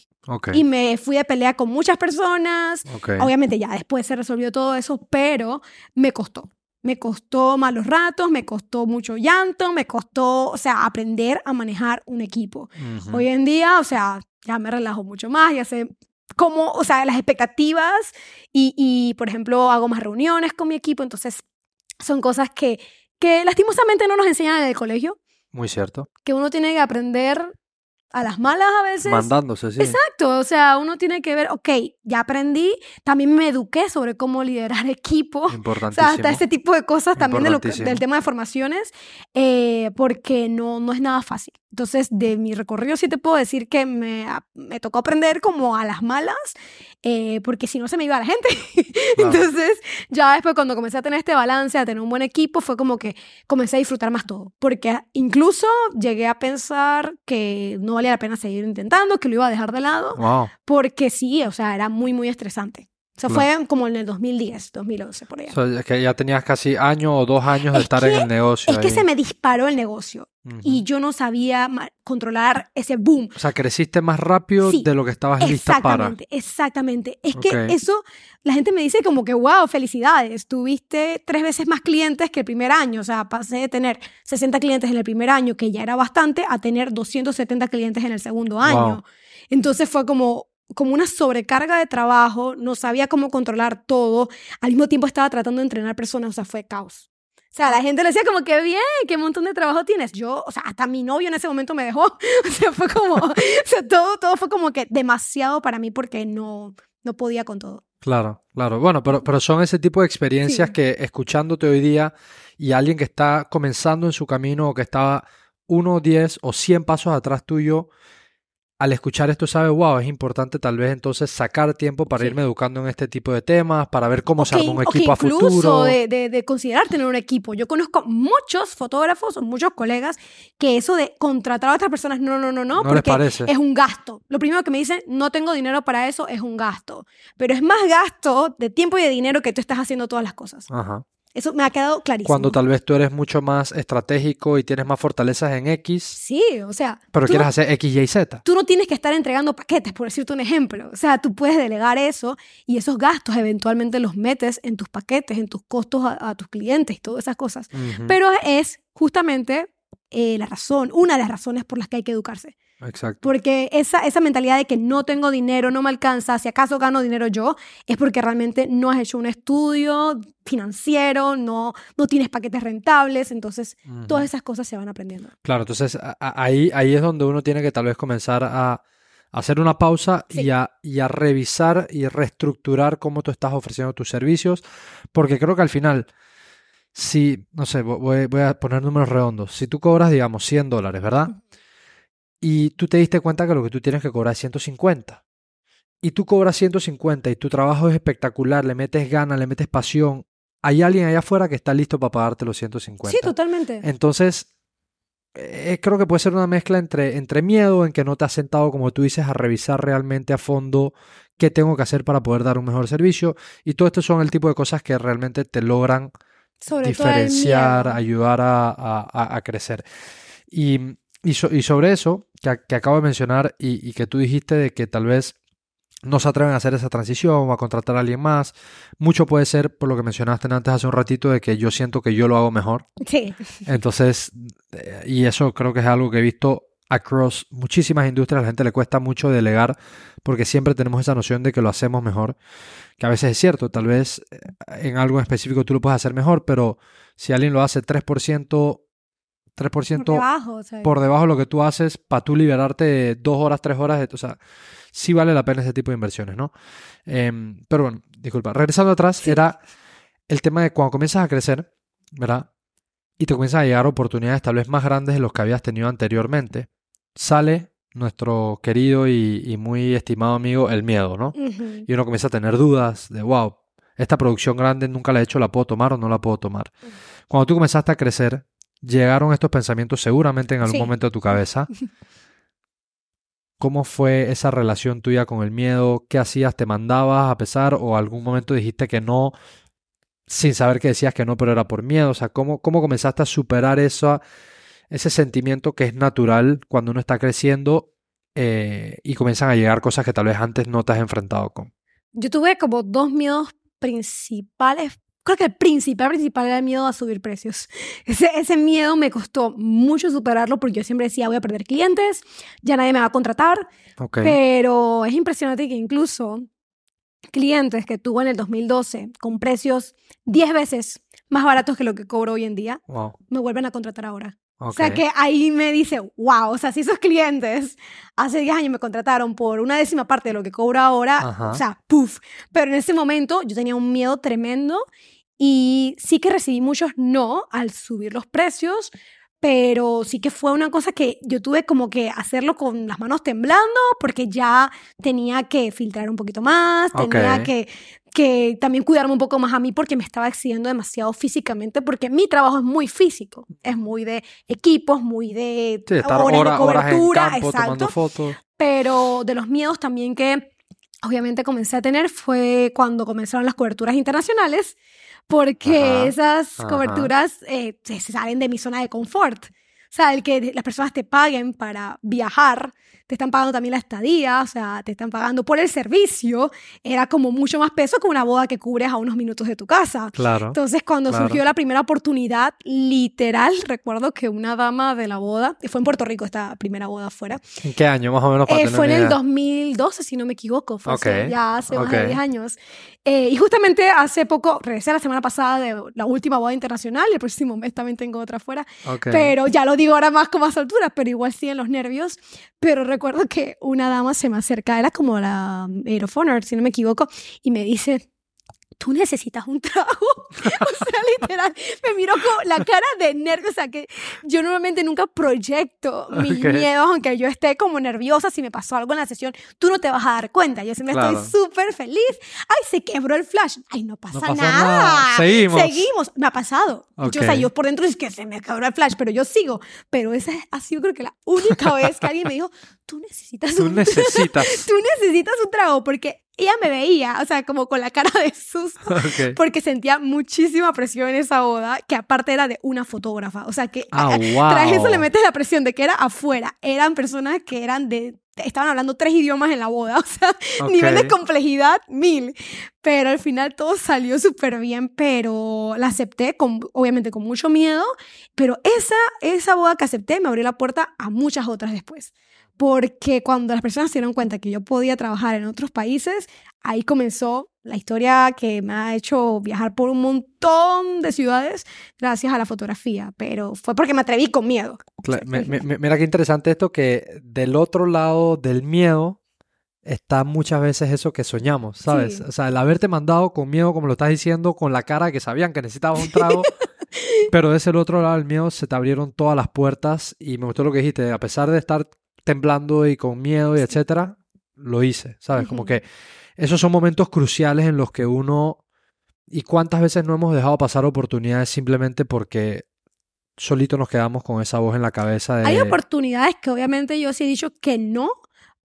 Y me fui de pelea con muchas personas. Obviamente ya después se resolvió todo eso, pero me costó. Me costó malos ratos, me costó mucho llanto, me costó, o sea, aprender a manejar un equipo. Hoy en día, o sea, ya me relajo mucho más, ya sé como, o sea, las expectativas y, y, por ejemplo, hago más reuniones con mi equipo, entonces son cosas que, que lastimosamente no nos enseñan en el colegio, Muy cierto. que uno tiene que aprender a las malas a veces. Mandándose, sí. Exacto, o sea, uno tiene que ver, ok, ya aprendí, también me eduqué sobre cómo liderar equipo. O Importantísimo. sea, hasta ese tipo de cosas también de lo del tema de formaciones, eh, porque no, no es nada fácil. Entonces, de mi recorrido sí te puedo decir que me, me tocó aprender como a las malas, eh, porque si no se me iba la gente. Claro. Entonces, ya después cuando comencé a tener este balance, a tener un buen equipo, fue como que comencé a disfrutar más todo. Porque incluso llegué a pensar que no valía la pena seguir intentando, que lo iba a dejar de lado, Wow. porque sí, o sea, era muy, muy estresante. Sea, Claro. fue como en el 2010, 2011, por allá. O sea, que ya tenías casi año o dos años de Es estar que- en el negocio. Es que ahí. se me disparó el negocio Ujú. y yo no sabía controlar ese boom. O sea, creciste más rápido Sí, de lo que estabas lista para. Exactamente, exactamente. Es Ok. que eso, la gente me dice como que, wow, felicidades, tuviste tres veces más clientes que el primer año. O sea, pasé de tener 60 clientes en el primer año, que ya era bastante, a tener 270 clientes en el segundo año. Wow. Entonces fue como como una sobrecarga de trabajo, no sabía cómo controlar todo, al mismo tiempo estaba tratando de entrenar personas, o sea, fue caos. O sea, la gente le decía como que bien, qué montón de trabajo tienes. Yo, o sea, hasta mi novio en ese momento me dejó. O sea, fue como, o sea, todo, todo fue como que demasiado para mí porque no, no podía con todo. Claro, claro. Bueno, pero, pero son ese tipo de experiencias Sí. que escuchándote hoy día y alguien que está comenzando en su camino o que estaba uno, diez o cien pasos atrás tuyo, al escuchar esto sabe, wow, es importante tal vez entonces sacar tiempo para Sí. irme educando en este tipo de temas, para ver cómo se arma un equipo a futuro. De, de, de considerar tener un equipo. Yo conozco muchos fotógrafos o muchos colegas que eso de contratar a otras personas, no, no, no, no, ¿No les porque parece? es un gasto. Lo primero que me dicen, no tengo dinero para eso, es un gasto. Pero es más gasto de tiempo y de dinero que tú estás haciendo todas las cosas. Ajá. Eso me ha quedado clarísimo. Cuando tal vez tú eres mucho más estratégico y tienes más fortalezas en X, Sí, o sea, pero quieres no- hacer X, Y Z. tú no tienes que estar entregando paquetes, por decirte un ejemplo. O sea, tú puedes delegar eso y esos gastos eventualmente los metes en tus paquetes, en tus costos a, a tus clientes y todas esas cosas. Ujú, Pero es justamente eh, la razón, una de las razones por las que hay que educarse. Exacto. Porque esa, esa mentalidad de que no tengo dinero, no me alcanza, si acaso gano dinero yo, es porque realmente no has hecho un estudio financiero, no, no tienes paquetes rentables, entonces todas esas cosas se van aprendiendo. Claro, entonces a- ahí, ahí es donde uno tiene que tal vez comenzar a hacer una pausa Sí. y, a, y a revisar y reestructurar cómo tú estás ofreciendo tus servicios, porque creo que al final, si, no sé, vo- voy, voy a poner números redondos, si tú cobras, digamos, 100 dólares, ¿verdad? Y tú te diste cuenta que lo que tú tienes que cobrar es 150. Y tú cobras 150 y tu trabajo es espectacular, le metes ganas, le metes pasión. Hay alguien allá afuera que está listo para pagarte los 150. Sí, totalmente. Entonces, eh, creo que puede ser una mezcla entre, entre miedo en que no te has sentado, como tú dices, a revisar realmente a fondo qué tengo que hacer para poder dar un mejor servicio. Y todo esto son el tipo de cosas que realmente te logran Sobre diferenciar, ayudar a- a crecer. Y, y, so- y sobre eso, que, acabo de mencionar y, y que tú dijiste de que tal vez no se atreven a hacer esa transición o a contratar a alguien más, mucho puede ser por lo que mencionaste antes hace un ratito de que yo siento que yo lo hago mejor. Sí, Entonces, eh, y eso creo que es algo que he visto across muchísimas industrias, a la gente le cuesta mucho delegar porque siempre tenemos esa noción de que lo hacemos mejor, que a veces es cierto, tal vez eh, en algo en específico tú lo puedes hacer mejor, pero si alguien lo hace 3%, 3% por debajo. o sea, por debajo de lo que tú haces para tú liberarte de dos horas, tres horas, de- o sea, sí vale la pena ese tipo de inversiones, ¿no? Em, pero bueno, disculpa, regresando atrás, Sí. era el tema de cuando comienzas a crecer, ¿verdad? Y te comienzan a llegar oportunidades tal vez más grandes de los que habías tenido anteriormente, sale nuestro querido y, y muy estimado amigo el miedo, ¿no? Y uno comienza a tener dudas de, wow, esta producción grande nunca la he hecho, ¿la puedo tomar o no la puedo tomar? Cuando tú comenzaste a crecer, llegaron estos pensamientos seguramente en algún Sí. momento de tu cabeza. ¿Cómo fue esa relación tuya con el miedo? ¿Qué hacías? ¿Te mandabas a pesar o algún momento dijiste que no sin saber que decías que no, pero era por miedo? O sea, ¿cómo, cómo comenzaste a superar eso, ese sentimiento que es natural cuando uno está creciendo eh, y comienzan a llegar cosas que tal vez antes no te has enfrentado con? Yo tuve como dos miedos principales creo que el principal, principal era el miedo a subir precios. Ese, ese miedo me costó mucho superarlo porque yo siempre decía, voy a perder clientes, ya nadie me va a contratar, pero es impresionante que incluso clientes que tuvo en el 2012 con precios 10 veces más baratos que lo que cobro hoy en día, Wow. me vuelven a contratar ahora. O sea que ahí me dice, wow, o sea, si esos clientes hace 10 años me contrataron por una décima parte de lo que cobro ahora, Ajá. o sea, puff. Pero en ese momento yo tenía un miedo tremendo y sí que recibí muchos no al subir los precios, pero sí que fue una cosa que yo tuve como que hacerlo con las manos temblando porque ya tenía que filtrar un poquito más, tenía que, que también cuidarme un poco más a mí porque me estaba exigiendo demasiado físicamente porque mi trabajo es muy físico, es muy de equipos, muy de Sí, estar horas hora- de horas en cobertura, campo exacto fotos. pero de los miedos también que obviamente comencé a tener fue cuando comenzaron las coberturas internacionales, porque Ajá, esas ajá. coberturas eh, se, se salen de mi zona de confort. O sea, el que las personas te paguen para viajar, te están pagando también la estadía, o sea, te están pagando por el servicio, era como mucho más peso que una boda que cubres a unos minutos de tu casa. Claro. Entonces, cuando claro. surgió la primera oportunidad, literal, recuerdo que una dama de la boda, fue en Puerto Rico esta primera boda afuera, ¿En qué año más o menos para eh, tener fue en el idea? 2012, si no me equivoco, fue hace- Ok, ya hace más de ok. 10 años. Eh, y justamente hace poco, regresé la semana pasada de la última boda internacional, el próximo mes también tengo otra afuera, Ok. pero ya lo digo ahora más con más altura, pero igual siguen los nervios. Pero recuerdo que una dama se me acerca, era como la Honor, si no me equivoco, y me dice, tú necesitas un trago. o sea, literal, me miró con la cara de nervios. O sea, que yo normalmente nunca proyecto mis miedos, aunque yo esté como nerviosa si me pasó algo en la sesión. Tú no te vas a dar cuenta. Yo siempre Claro. estoy súper feliz. Ay, se quebró el flash. Ay, no pasa, No pasa nada. nada. Seguimos. Seguimos. Me ha pasado. Yo, o sea, yo por dentro es que se me quebró el flash, pero yo sigo. Pero esa ha sido creo que la única vez que alguien me dijo, tú necesitas Tú un necesitas. tú necesitas un trago porque ella me veía, o sea, como con la cara de susto, Ok. porque sentía muchísima presión en esa boda, que aparte era de una fotógrafa, o sea, que Ah, a- wow. tras eso le metes la presión de que era afuera, eran personas que eran de estaban hablando tres idiomas en la boda, o sea, Ok. nivel de complejidad mil. Pero al final todo salió súper bien, pero la acepté, con, obviamente con mucho miedo, pero esa, esa boda que acepté me abrió la puerta a muchas otras después. Porque cuando las personas se dieron cuenta que yo podía trabajar en otros países, ahí comenzó la historia que me ha hecho viajar por un montón de ciudades gracias a la fotografía, pero fue porque me atreví con miedo. Me- me- mira qué interesante esto que del otro lado del miedo está muchas veces eso que soñamos, ¿sabes? Sí. O sea, el haberte mandado con miedo, como lo estás diciendo, con la cara que sabían que necesitabas un trago, pero de ese otro lado del miedo se te abrieron todas las puertas y me gustó lo que dijiste, a pesar de estar temblando y con miedo y etcétera, lo hice, ¿sabes? Como que esos son momentos cruciales en los que uno y cuántas veces no hemos dejado pasar oportunidades simplemente porque solito nos quedamos con esa voz en la cabeza de Hay oportunidades que obviamente yo sí he dicho que no,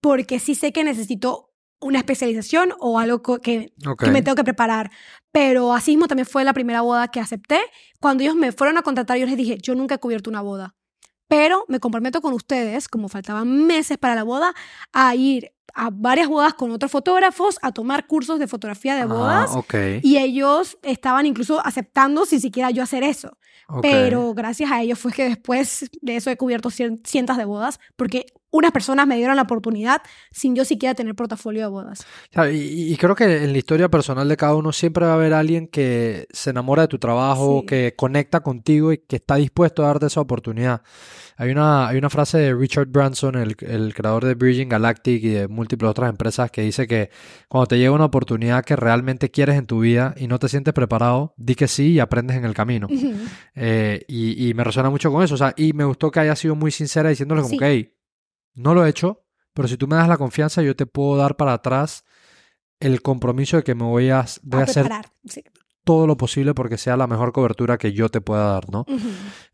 porque sí sé que necesito una especialización o algo que, que me tengo que preparar. Pero así mismo también fue la primera boda que acepté. Cuando ellos me fueron a contratar, yo les dije, yo nunca he cubierto una boda. Pero me comprometo con ustedes, como faltaban meses para la boda, a ir a varias bodas con otros fotógrafos, a tomar cursos de fotografía de Ah, bodas. Y ellos estaban incluso aceptando sin siquiera yo hacer eso. Pero gracias a ellos fue que después de eso he cubierto cien- cientos de bodas, porque unas personas me dieron la oportunidad sin yo siquiera tener portafolio de bodas. Y, y- creo que en la historia personal de cada uno siempre va a haber alguien que se enamora de tu trabajo, Sí. que conecta contigo y que está dispuesto a darte esa oportunidad. Hay una, hay una frase de Richard Branson, el, el creador de Virgin Galactic y de múltiples otras empresas, que dice que cuando te llega una oportunidad que realmente quieres en tu vida y no te sientes preparado, di que sí y aprendes en el camino. Eh, y, y me resuena mucho con eso. O sea, y me gustó que haya sido muy sincera diciéndole como Sí. que, "Hey, no lo he hecho, pero si tú me das la confianza, yo te puedo dar para atrás el compromiso de que me voy a, voy a a hacer sí. todo lo posible porque sea la mejor cobertura que yo te pueda dar, ¿no?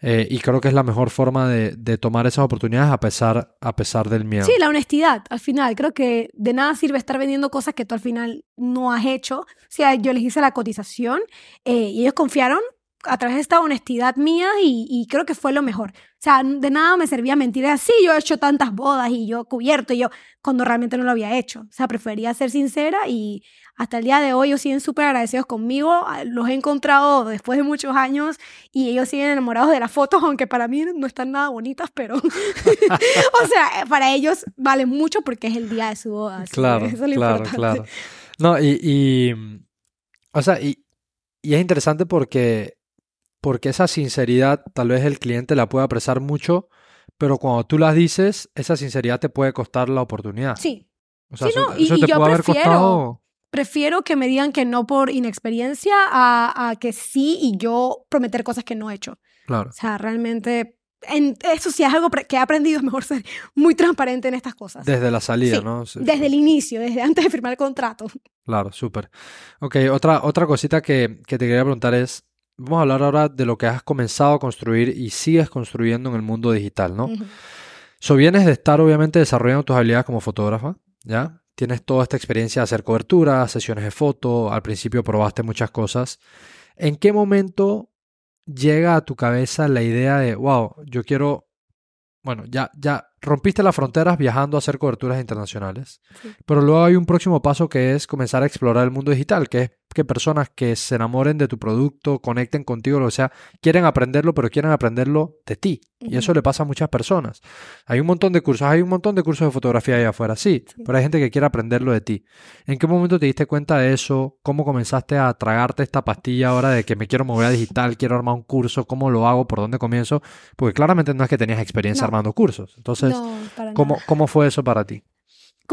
Eh, y creo que es la mejor forma de, de tomar esas oportunidades a pesar, a pesar del miedo. Sí, la honestidad, al final. Creo que de nada sirve estar vendiendo cosas que tú al final no has hecho. O sea, yo les hice la cotización eh, y ellos confiaron a través de esta honestidad mía y, y creo que fue lo mejor. O sea, de nada me servía mentir así, yo he hecho tantas bodas y yo cubierto y yo, cuando realmente no lo había hecho. O sea, prefería ser sincera y hasta el día de hoy ellos siguen súper agradecidos conmigo, ah, los he encontrado después de muchos años y ellos siguen enamorados de las fotos, aunque para mí no están nada bonitas, pero, o sea, para ellos vale mucho porque es el día de su boda. Claro, eso es lo claro, importante. claro. No, y, y, o sea, y, y es interesante porque, porque esa sinceridad tal vez el cliente la puede apreciar mucho, pero cuando tú las dices, esa sinceridad te puede costar la oportunidad. Sí, O sea, Sí, eso, no, y- eso y te yo puede haber prefiero- costado. prefiero que me digan que no por inexperiencia a, a que sí y yo prometer cosas que no he hecho. Claro. O sea, realmente, en, eso sí es algo que he aprendido, es mejor ser muy transparente en estas cosas. Desde la salida, Sí, ¿no? Sí, Desde el inicio, desde antes de firmar el contrato. Claro, súper. Ok, otra, otra cosita que, que te quería preguntar es, vamos a hablar ahora de lo que has comenzado a construir y sigues construyendo en el mundo digital, ¿no? Ujú. So, vienes de estar obviamente desarrollando tus habilidades como fotógrafa, ¿ya? Tienes toda esta experiencia de hacer cobertura, sesiones de foto, al principio probaste muchas cosas. ¿En qué momento llega a tu cabeza la idea de, wow, yo quiero, bueno, ya, ya rompiste las fronteras viajando a hacer coberturas internacionales, Sí. pero luego hay un próximo paso que es comenzar a explorar el mundo digital, que es que personas que se enamoren de tu producto, conecten contigo, lo que sea, quieren aprenderlo, pero quieren aprenderlo de ti. Y eso le pasa a muchas personas. Hay un montón de cursos, hay un montón de cursos de fotografía allá afuera, sí, Sí. pero hay gente que quiere aprenderlo de ti. ¿En qué momento te diste cuenta de eso? ¿Cómo comenzaste a tragarte esta pastilla ahora de que me quiero mover a digital, quiero armar un curso, cómo lo hago, por dónde comienzo? Porque claramente no es que tenías experiencia No. armando cursos. Entonces, no, ¿cómo. ¿cómo fue eso para ti?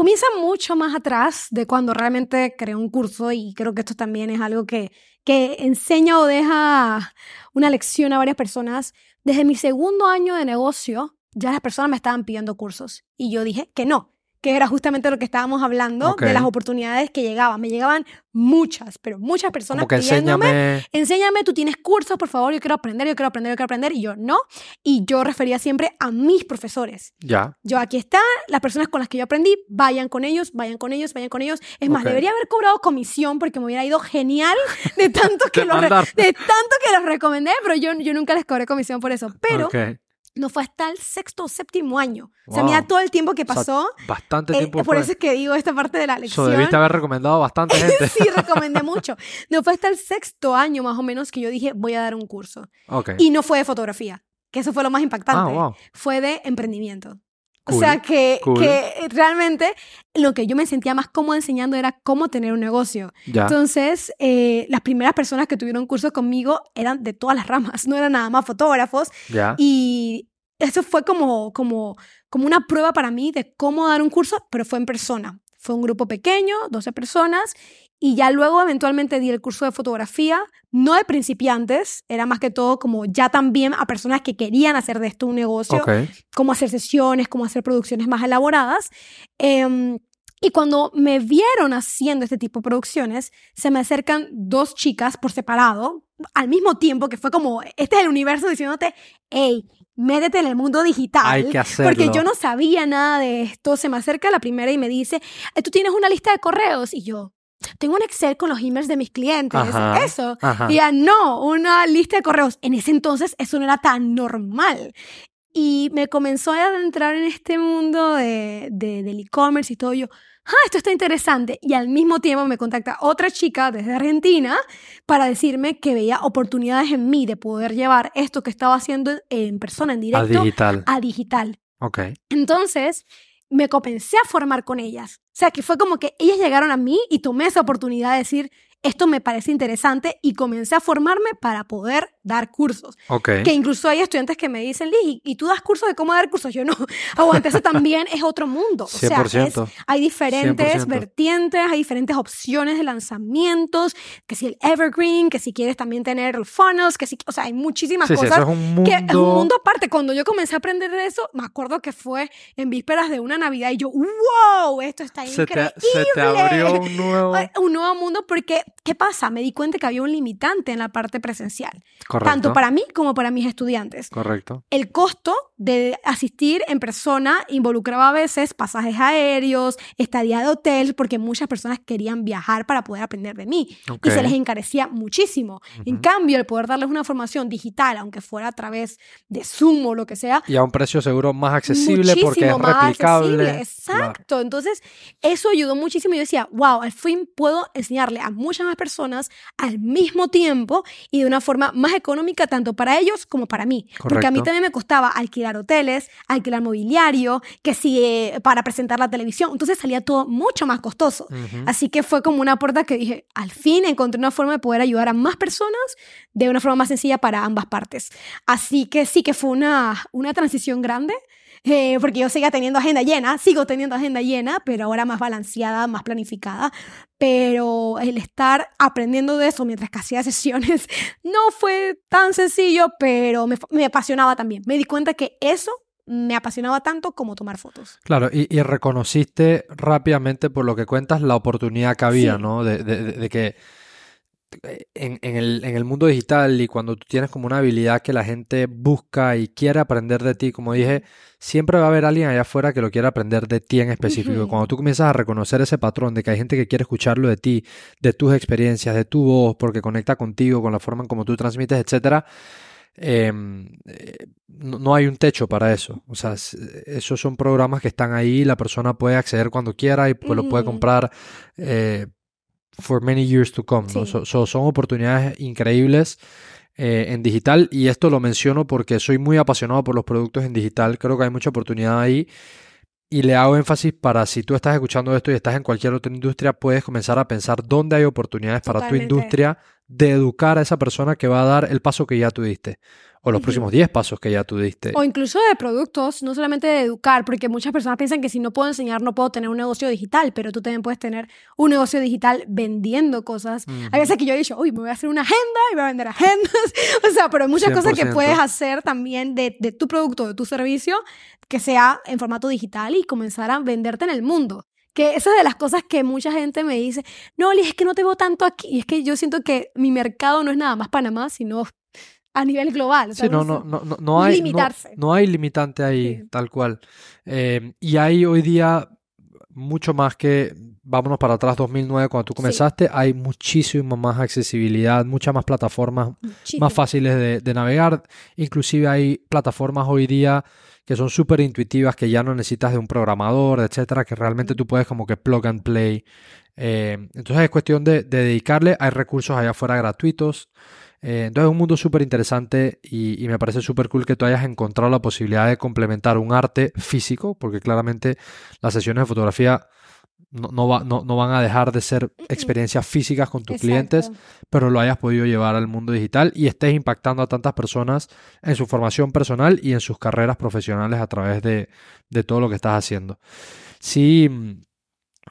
Comienza mucho más atrás de cuando realmente creé un curso y creo que esto también es algo que, que enseña o deja una lección a varias personas. Desde mi segundo año de negocio, ya las personas me estaban pidiendo cursos y yo dije que no, que era justamente lo que estábamos hablando de las oportunidades que llegaban. Me llegaban muchas, pero muchas personas que pidiéndome enséñame. enséñame, tú tienes cursos, por favor, yo quiero aprender, yo quiero aprender, yo quiero aprender, y yo no. Y yo refería siempre a mis profesores. Ya. Yo aquí está, las personas con las que yo aprendí, vayan con ellos, vayan con ellos, vayan con ellos. Es más, Ok. debería haber cobrado comisión porque me hubiera ido genial de tanto que, De los, de tanto que los recomendé, pero yo, yo nunca les cobré comisión por eso. Pero. No fue hasta el sexto o séptimo año. O sea, Wow. mira todo el tiempo que O sea, pasó. Bastante eh, tiempo por fue. eso es que digo esta parte de la lección. debiste haber recomendado bastante gente. sí, recomendé mucho. No fue hasta el sexto año más o menos que yo dije, voy a dar un curso. Ok. Y no fue de fotografía, que eso fue lo más impactante. Ah, wow. Fue de emprendimiento. O sea que, cool. que realmente lo que yo me sentía más cómoda enseñando era cómo tener un negocio. Ya. Entonces, eh, las primeras personas que tuvieron cursos conmigo eran de todas las ramas, no eran nada más fotógrafos. Ya. Y eso fue como, como, como una prueba para mí de cómo dar un curso, pero fue en persona. Fue un grupo pequeño, 12 personas, y ya luego eventualmente di el curso de fotografía, no de principiantes, era más que todo como ya también a personas que querían hacer de esto un negocio, Ok. cómo hacer sesiones, cómo hacer producciones más elaboradas. Em, y cuando me vieron haciendo este tipo de producciones, se me acercan dos chicas por separado, al mismo tiempo que fue como, este es el universo diciéndote, hey, métete en el mundo digital. Hay que hacerlo. Porque yo no sabía nada de esto. Se me acerca la primera y me dice, "Eh, tú tienes una lista de correos. Y yo, tengo un Excel con los emails de mis clientes. Ajá. Eso. Ajá. Y ella, no, una lista de correos. En ese entonces eso no era tan normal. Y me comenzó a adentrar en este mundo de, de- del e-commerce y todo. Yo, ah, esto está interesante. Y al mismo tiempo me contacta otra chica desde Argentina para decirme que veía oportunidades en mí de poder llevar esto que estaba haciendo en persona, en directo, digital. a digital. Ok. Entonces, me comencé a formar con ellas. Sea, que fue como que ellas llegaron a mí y tomé esa oportunidad de decir, esto me parece interesante y comencé a formarme para poder dar cursos. Ok. Que incluso hay estudiantes que me dicen, Liz, ¿y tú das cursos de cómo dar cursos? Yo no, aguanta, eso también es otro mundo. O sea, es- 100%. hay diferentes 100%. vertientes, hay diferentes opciones de lanzamientos, que si el evergreen, que si quieres también tener funnels, que si, o sea, hay muchísimas Sí, sí, cosas eso es un mundo. que es un mundo aparte. Cuando yo comencé a aprender de eso, me acuerdo que fue en vísperas de una Navidad y yo, wow, esto está se, te, increíble. se te abrió un nuevo. Un nuevo mundo porque ¿qué pasa? Me di cuenta que había un limitante en la parte presencial, Correcto. tanto para mí como para mis estudiantes. Correcto. El costo de asistir en persona involucraba a veces pasajes aéreos, estadía de hotel, porque muchas personas querían viajar para poder aprender de mí Ok. y se les encarecía muchísimo. En Ujú. cambio, el poder darles una formación digital, aunque fuera a través de Zoom o lo que sea, Y a un precio seguro más accesible porque es muchísimo más replicable. accesible. Claro. Exacto. Entonces, eso ayudó muchísimo. Yo decía, wow, al fin puedo enseñarle a muchas más personas al mismo tiempo y de una forma más económica, tanto para ellos como para mí. Porque a mí Correcto. también me costaba alquilar hoteles, alquilar mobiliario, que si eh, para presentar la televisión. Entonces salía todo mucho más costoso. Ujú. Así que fue como una puerta que dije, al fin encontré una forma de poder ayudar a más personas de una forma más sencilla para ambas partes. Así que sí que fue una, una transición grande, eh, porque yo seguía teniendo agenda llena, sigo teniendo agenda llena, pero ahora más balanceada, más planificada. Pero el estar aprendiendo de eso mientras que hacía sesiones no fue tan sencillo, pero me, me apasionaba también. Me di cuenta que eso me apasionaba tanto como tomar fotos. Claro, y, y reconociste rápidamente por lo que cuentas la oportunidad que había, Sí. ¿no? De, de- de- de que en, en el, en el mundo digital y cuando tú tienes como una habilidad que la gente busca y quiere aprender de ti, como dije, siempre va a haber alguien allá afuera que lo quiera aprender de ti en específico. Cuando tú comienzas a reconocer ese patrón de que hay gente que quiere escucharlo de ti, de tus experiencias, de tu voz, porque conecta contigo, con la forma en como tú transmites, etcétera, em, eh, no, no hay un techo para eso. O sea, esos son programas que están ahí, la persona puede acceder cuando quiera y pues lo puede comprar eh, for many years to come, ¿no? Sí. So- so- son oportunidades increíbles eh, en digital y esto lo menciono porque soy muy apasionado por los productos en digital. Creo que hay mucha oportunidad ahí. Y le hago énfasis para si tú estás escuchando esto y estás en cualquier otra industria, puedes comenzar a pensar dónde hay oportunidades para tu industria de educar a esa persona que va a dar el paso que ya tú diste o los próximos 10 pasos que ya tú diste. O incluso de productos, no solamente de educar, porque muchas personas piensan que si no puedo enseñar no puedo tener un negocio digital, pero tú también puedes tener un negocio digital vendiendo cosas. Ujú. Hay veces que yo he dicho, uy, me voy a hacer una agenda y voy a vender agendas. o sea, pero hay muchas cosas que 100%. puedes hacer también de, de tu producto, de tu servicio, que sea en formato digital y comenzar a venderte en el mundo. Que esa es de las cosas que mucha gente me dice, no, Liz, es que no te veo tanto aquí. Y es que yo siento que mi mercado no es nada más Panamá, sino a nivel global. sea, Sí, no, hay, limitarse. no hay limitante ahí, Sí. tal cual. Eh, y hay hoy día mucho más que, vámonos para atrás, 2009, cuando tú Sí. comenzaste, hay muchísima más accesibilidad, muchas más plataformas Muchísimo. más fáciles de, de navegar. Inclusive hay plataformas hoy día que son súper intuitivas, que ya no necesitas de un programador, etcétera, que realmente tú puedes como que plug and play. Eh, entonces es cuestión de, de dedicarle. Hay recursos allá afuera gratuitos. Eh, entonces es un mundo súper interesante y, y me parece súper cool que tú hayas encontrado la posibilidad de complementar un arte físico, porque claramente las sesiones de fotografía no, no, va- no, no van a dejar de ser experiencias físicas con tus Exacto. clientes, pero lo hayas podido llevar al mundo digital y estés impactando a tantas personas en su formación personal y en sus carreras profesionales a través de, de todo lo que estás haciendo. Sí, mm,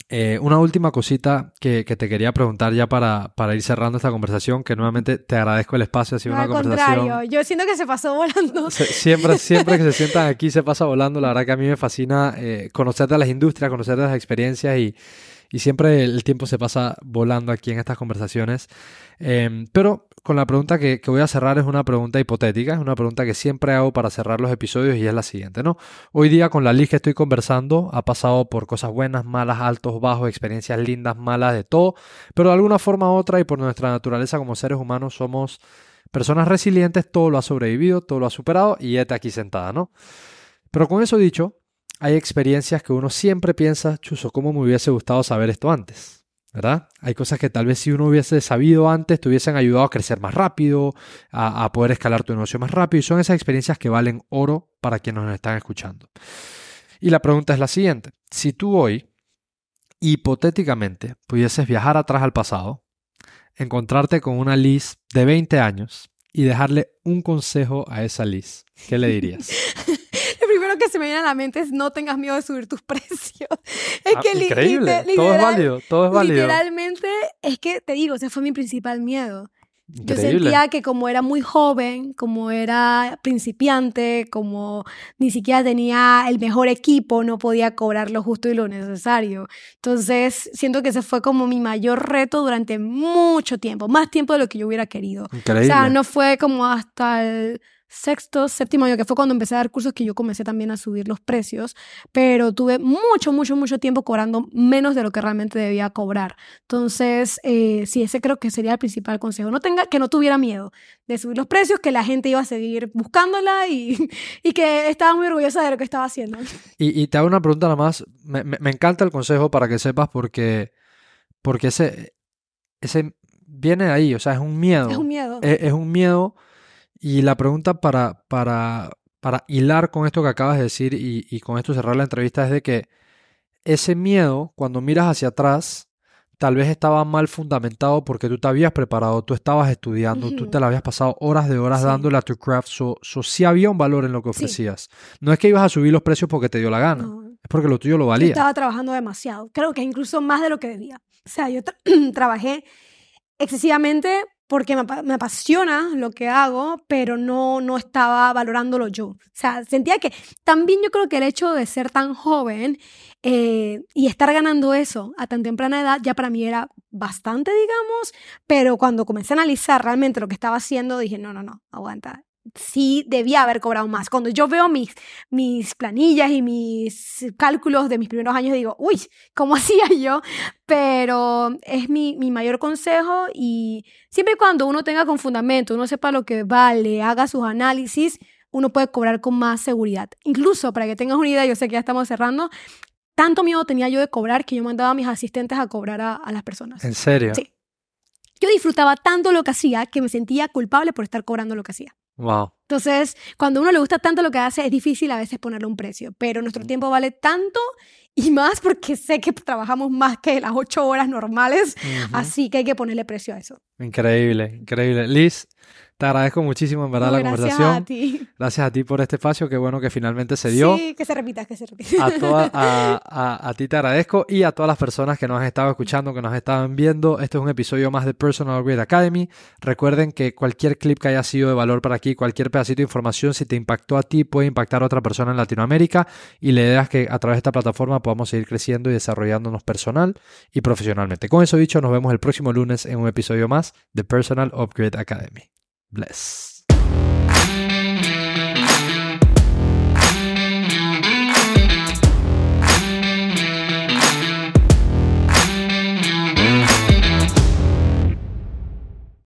eh, una última cosita que, que te quería preguntar ya para, para ir cerrando esta conversación, que nuevamente te agradezco el espacio, ha sido No, una al conversación... contrario, yo siento que se pasó volando. Se- Siempre, siempre que se sientan aquí se pasa volando. La verdad que a mí me fascina eh, conocer de las industrias, conocer de las experiencias y, y siempre el tiempo se pasa volando aquí en estas conversaciones. Em, pero con la pregunta que, voy a cerrar es una pregunta hipotética, es una pregunta que siempre hago para cerrar los episodios y es la siguiente, ¿no? Hoy día con la Liz que estoy conversando ha pasado por cosas buenas, malas, altos, bajos, experiencias lindas, malas, de todo, pero de alguna forma u otra y por nuestra naturaleza como seres humanos somos personas resilientes, todo lo ha sobrevivido, todo lo ha superado y esta aquí sentada, ¿no? Pero con eso dicho, hay experiencias que uno siempre piensa, chuso, ¿cómo me hubiese gustado saber esto antes? Hay cosas que tal vez si uno hubiese sabido antes te hubiesen ayudado a crecer más rápido, a, a poder escalar tu negocio más rápido y son esas experiencias que valen oro para quienes nos están escuchando. Y la pregunta es la siguiente, si tú hoy, hipotéticamente, pudieses viajar atrás al pasado, encontrarte con una Liz de 20 años y dejarle un consejo a esa Liz, ¿qué le dirías? Que se me viene a la mente es no tengas miedo de subir tus precios. Es Ah, que increíble, lite- todo es literal- válido, todo es válido. Literalmente, es que te digo, ese fue mi principal miedo. Yo sentía que como era muy joven, como era principiante, como ni siquiera tenía el mejor equipo, no podía cobrar lo justo y lo necesario. Entonces, siento que ese fue como mi mayor reto durante mucho tiempo, más tiempo de lo que yo hubiera querido. Increíble. O sea, no fue como hasta el sexto, séptimo año, que fue cuando empecé a dar cursos que yo comencé también a subir los precios, pero tuve mucho, mucho, mucho tiempo cobrando menos de lo que realmente debía cobrar. Entonces, eh, sí, ese creo que sería el principal consejo. No tenga, que no tuviera miedo de subir los precios, que la gente iba a seguir buscándola y, y que estaba muy orgullosa de lo que estaba haciendo. Y, y te hago una pregunta nada más. Me, me, me encanta el consejo para que sepas porque, porque ese, ese viene de ahí, o sea, es un miedo. Es un miedo. Es, es un miedo. Y la pregunta para, para, para hilar con esto que acabas de decir y, y con esto cerrar la entrevista es de que ese miedo, cuando miras hacia atrás, tal vez estaba mal fundamentado porque tú te habías preparado, tú estabas estudiando, tú Ujú. te la habías pasado horas de horas Sí. dándole a tu craft, so, so sí había un valor en lo que Sí. ofrecías. No es que ibas a subir los precios porque te dio la gana, No. es porque lo tuyo lo Yo valía. estaba trabajando demasiado, creo que incluso más de lo que debía. O sea, yo tra- trabajé excesivamente porque me, me apasiona lo que hago, pero no, no estaba valorándolo yo. O sea, sentía que también yo creo que el hecho de ser tan joven eh, y estar ganando eso a tan temprana edad ya para mí era bastante, digamos, pero cuando comencé a analizar realmente lo que estaba haciendo, dije, no, no, no, aguanta. Sí, debía haber cobrado más. Cuando yo veo mis, mis planillas y mis cálculos de mis primeros años, digo, uy, ¿cómo hacía yo? Pero es mi, mi mayor consejo y siempre y cuando uno tenga con fundamento, uno sepa lo que vale, haga sus análisis, uno puede cobrar con más seguridad. Incluso, para que tengas una idea, yo sé que ya estamos cerrando, tanto miedo tenía yo de cobrar que yo mandaba a mis asistentes a cobrar a, a las personas. ¿En serio? Sí. Yo disfrutaba tanto lo que hacía que me sentía culpable por estar cobrando lo que hacía. Wow. Entonces, cuando a uno le gusta tanto lo que hace, es difícil a veces ponerle un precio, pero nuestro tiempo vale tanto y más porque sé que trabajamos más que las ocho horas normales, así que hay que ponerle precio a eso. Increíble, increíble. Liz, te agradezco muchísimo en verdad No, la gracias conversación. a ti. Gracias a ti por este espacio, qué bueno que finalmente se dio. Sí, que se repita, que se repita. A, toda- a, a- a ti te agradezco y a todas las personas que nos han estado escuchando, que nos estaban viendo. Este es un episodio más de Personal Upgrade Academy. Recuerden que cualquier clip que haya sido de valor para aquí, cualquier pedacito de información, si te impactó a ti, puede impactar a otra persona en Latinoamérica. Y la idea es que a través de esta plataforma podamos seguir creciendo y desarrollándonos personal y profesionalmente. Con eso dicho, nos vemos el próximo lunes en un episodio más de Personal Upgrade Academy. Bless.